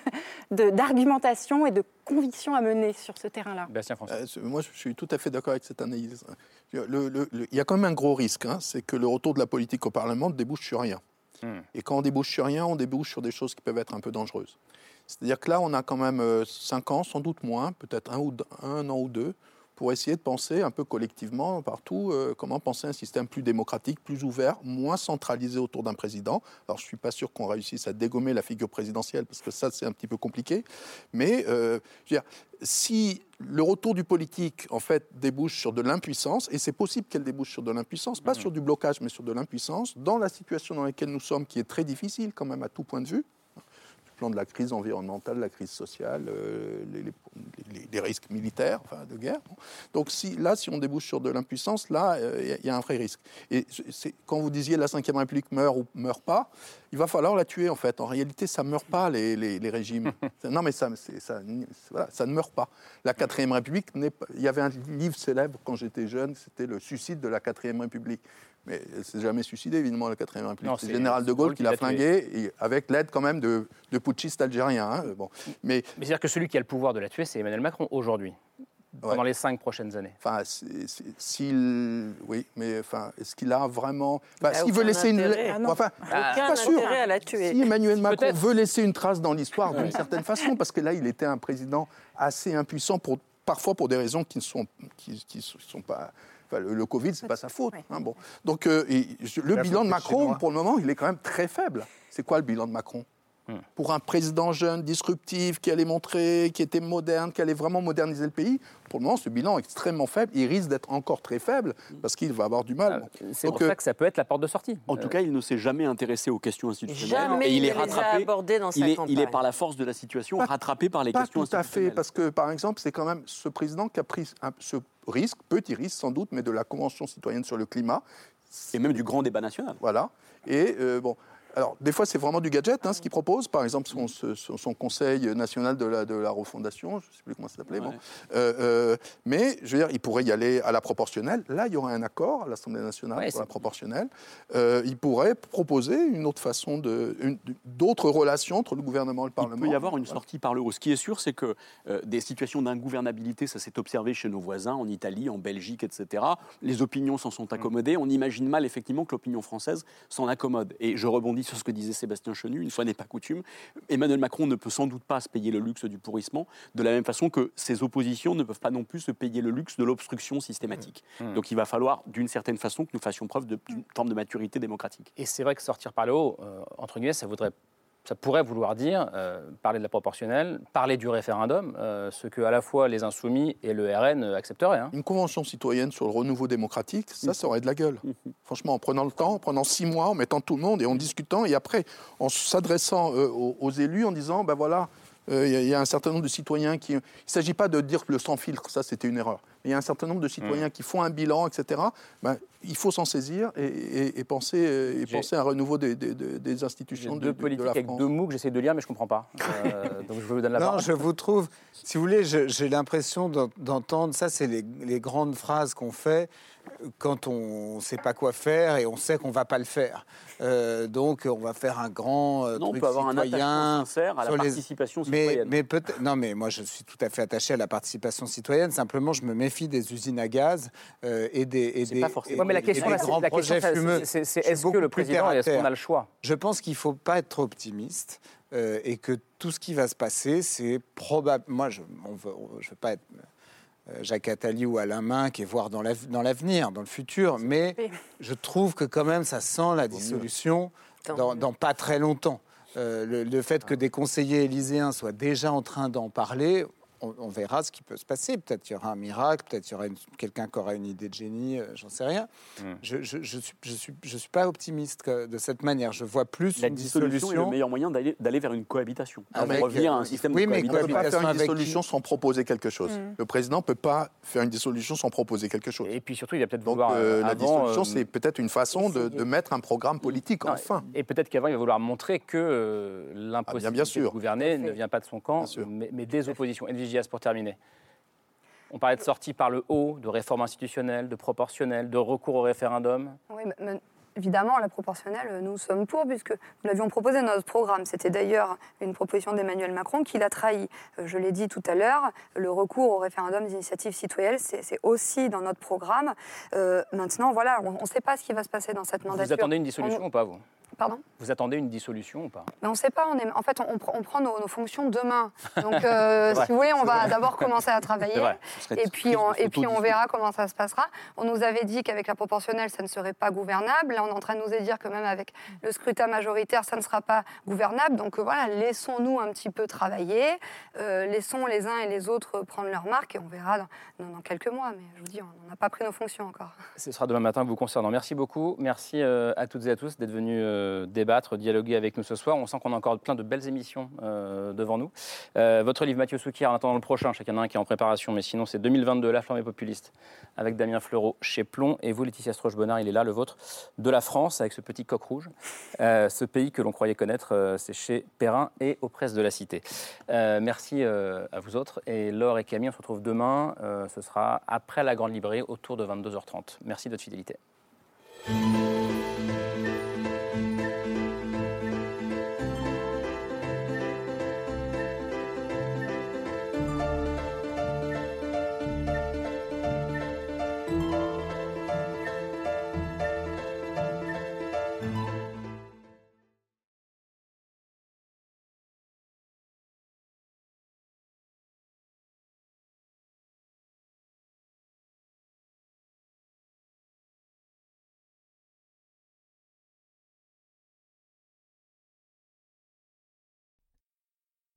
d'argumentation et de conviction à mener sur ce terrain-là. Bastien François. Euh, moi, je suis tout à fait d'accord avec cette analyse. Il y a quand même un gros risque, hein, c'est que le retour de la politique au Parlement ne débouche sur rien. Hmm. Et quand on débouche sur rien, on débouche sur des choses qui peuvent être un peu dangereuses. C'est-à-dire que là, on a quand même euh, cinq ans, sans doute moins, peut-être un, un an ou deux, pour essayer de penser un peu collectivement partout euh, comment penser un système plus démocratique, plus ouvert, moins centralisé autour d'un président. Alors je ne suis pas sûr qu'on réussisse à dégommer la figure présidentielle parce que ça c'est un petit peu compliqué. Mais euh, je veux dire, si le retour du politique en fait débouche sur de l'impuissance, et c'est possible qu'elle débouche sur de l'impuissance, pas sur du blocage mais sur de l'impuissance, dans la situation dans laquelle nous sommes, qui est très difficile quand même à tout point de vue, plan de la crise environnementale, la crise sociale, euh, les, les- les- les risques militaires, enfin de guerre. Donc si, là, si on débouche sur de l'impuissance, là, euh, il y a- il y, a un vrai risque. Et quand vous disiez la Ve République meurt ou meurt pas, il va falloir la tuer en fait. En réalité, ça ne meurt pas les, régimes. non mais ça, ça, c'est- voilà, ça ne meurt pas. La Quatrième République, il y avait un livre célèbre quand j'étais jeune, c'était le suicide de la Quatrième République. Mais elle s'est jamais suicidée, évidemment, la Quatrième République. Non, C'est le général de Gaulle qui l'a flinguée, et avec l'aide quand même de, de putschistes algériens. hein. Bon. Mais Mais c'est-à-dire que celui qui a le pouvoir de la tuer, c'est Emmanuel Macron aujourd'hui, pendant les cinq prochaines années. Enfin, s'il, oui, mais enfin, est-ce qu'il a vraiment, enfin, Il a s'il veut aucun laisser une, intérêt. Ah non. enfin, Aucun je suis pas sûr. à la tuer. Si Emmanuel Macron veut laisser une trace dans l'histoire d'une certaine façon, parce que là, il était un président assez impuissant pour parfois pour des raisons qui ne sont, qui, qui sont pas. Enfin, le, le Covid, c'est pas sa faute. hein, bon. Donc, euh, et le La bilan de Macron, pour le moment, il est quand même très faible. C'est quoi le bilan de Macron pour un président jeune, disruptif, qui allait montrer, qui était moderne, qui allait vraiment moderniser le pays, pour le moment, ce bilan est extrêmement faible. Il risque d'être encore très faible parce qu'il va avoir du mal. Ah, C'est pour euh, ça que ça peut être la porte de sortie. En tout cas, il ne s'est jamais intéressé aux questions institutionnelles. Jamais et il il est rattrapé. dans sa il, est, il est par la force de la situation Pas- rattrapé par les Pas questions tout à fait, institutionnelles. parce que par exemple, c'est quand même ce président qui a pris un- ce risque, petit risque sans doute, mais de la Convention citoyenne sur le climat. Et même du grand débat national. Voilà. Et euh, bon. Alors, des fois, c'est vraiment du gadget, hein, ce qu'il propose. Par exemple, son, son, Conseil national de la, de la refondation, je ne sais plus comment ça s'appelait. Bon. Euh, euh, mais, je veux dire, il pourrait y aller à la proportionnelle. Là, il y aurait un accord à l'Assemblée nationale pour la proportionnelle. Euh, il pourrait proposer une autre façon d'autres relations entre le gouvernement et le Parlement. Il peut y avoir une sortie par le haut. Ce qui est sûr, c'est que des situations d'ingouvernabilité, ça s'est observé chez nos voisins, en Italie, en Belgique, etc. Les opinions s'en sont accommodées. On imagine mal, effectivement, que l'opinion française s'en accommode. Et je rebondis sur ce que disait Sébastien Chenu, une fois n'est pas coutume. Emmanuel Macron ne peut sans doute pas se payer le luxe du pourrissement, de la même façon que ses oppositions ne peuvent pas non plus se payer le luxe de l'obstruction systématique. Mmh. Mmh. Donc il va falloir, d'une certaine façon, que nous fassions preuve d'une forme de maturité démocratique. Et c'est vrai que sortir par le haut, euh, entre guillemets, ça voudrait ça pourrait vouloir dire euh, parler de la proportionnelle, parler du référendum, euh, ce que à la fois les insoumis et le RN accepteraient. Hein. Une convention citoyenne sur le renouveau démocratique, ça, ça aurait de la gueule. Franchement, en prenant le temps, en prenant six mois, en mettant tout le monde et en discutant, et après en s'adressant euh, aux, élus, en disant, ben voilà, il y, a un certain nombre de citoyens qui... Il ne s'agit pas de dire que le sans filtre, ça c'était une erreur il y a un certain nombre de citoyens mm. qui font un bilan, etc. Ben, il faut s'en saisir et, penser, euh, et penser à un renouveau des, des, institutions de, deux politiques avec deux mots que j'essaie de lire, mais je ne comprends pas. Euh, donc je vous donne la non, je vous trouve, si vous voulez, j'ai l'impression d'entendre, ça c'est les, les, grandes phrases qu'on fait quand on ne sait pas quoi faire et on sait qu'on ne va pas le faire. Euh, donc on va faire un grand non, on peut avoir un sincère à la participation citoyenne. Mais, non, mais moi je suis tout à fait attaché à la participation citoyenne. Simplement, je me méfie des usines à gaz euh, et des, et des, pas forcément. mais la question, la, grands projets fumeux. C'est est-ce que le président est-ce qu'on a le choix? Je pense qu'il ne faut pas être trop optimiste. Euh, et que tout ce qui va se passer, c'est probable. Moi, je ne veux pas être euh, Jacques Attali ou Alain Main qui est voir dans l'avenir, dans le futur, mais je trouve que quand même ça sent la dissolution dans, dans pas très longtemps. le, le, fait que des conseillers élyséens soient déjà en train d'en parler, on, verra ce qui peut se passer. Peut-être qu'il y aura un miracle, peut-être qu'il y aura quelqu'un qui aura une idée de génie, euh, j'en sais rien. Hmm. Je, je, je, suis, je, suis, je suis pas optimiste de cette manière. Je vois plus la une dissolution. est le meilleur moyen d'aller vers une cohabitation. Avec, revenir à un système oui, de mais cohabitation. On ne peut pas faire une dissolution sans proposer quelque chose. Hmm. Le président ne peut pas faire une dissolution sans proposer quelque chose. Et puis surtout, il va peut-être vouloir. Euh, la dissolution, euh, c'est peut-être une façon de, mettre un programme politique, enfin. Et peut-être qu'avant, il va vouloir montrer que ah, l'impossibilité de gouverner ne vient pas de son camp, mais, mais des oppositions. Pour terminer. On parlait de sortie par le haut, de réforme institutionnelle, de proportionnelle, de recours au référendum. Oui, mais, évidemment, la proportionnelle, nous sommes pour, puisque nous l'avions proposé dans notre programme. C'était d'ailleurs une proposition d'Emmanuel Macron qui l'a trahi. Euh, je l'ai dit tout à l'heure, le recours au référendum d'initiative citoyenne, c'est aussi dans notre programme. Euh, maintenant, voilà, on ne sait pas ce qui va se passer dans cette mandature. Vous attendez une dissolution ou pas, vous? Pardon Vous attendez une dissolution ou pas? Mais On ne sait pas. On est, en fait, on, prend nos, fonctions demain. Donc, euh, si vous voulez, on va d'abord commencer à travailler. Et puis, on, et puis on verra comment ça se passera. On nous avait dit qu'avec la proportionnelle, ça ne serait pas gouvernable. Là, on est en train de nous dire que même avec le scrutin majoritaire, ça ne sera pas gouvernable. Donc, euh, voilà, laissons-nous un petit peu travailler. Euh, laissons les uns et les autres prendre leur marque et on verra dans, dans, quelques mois. Mais je vous dis, on n'a pas pris nos fonctions encore. Ce sera demain matin vous concernant. Merci beaucoup. Merci à toutes et à tous d'être venus débattre, dialoguer avec nous ce soir. On sent qu'on a encore plein de belles émissions euh, devant nous. Euh, votre livre, Mathieu Soukir, en attendant le prochain, chacun un qui est en préparation, mais sinon c'est 2022, La Flamme populiste, avec Damien Fleureau chez Plomb. Et vous, Laetitia Stroche-Bonnard, il est là, le vôtre, de la France, avec ce petit coq rouge. Euh, ce pays que l'on croyait connaître, c'est chez Perrin et aux presses de la Cité. merci à vous autres. Et Laure et Camille, on se retrouve demain. ce sera après la Grande Librairie, autour de 22h30. Merci de votre fidélité.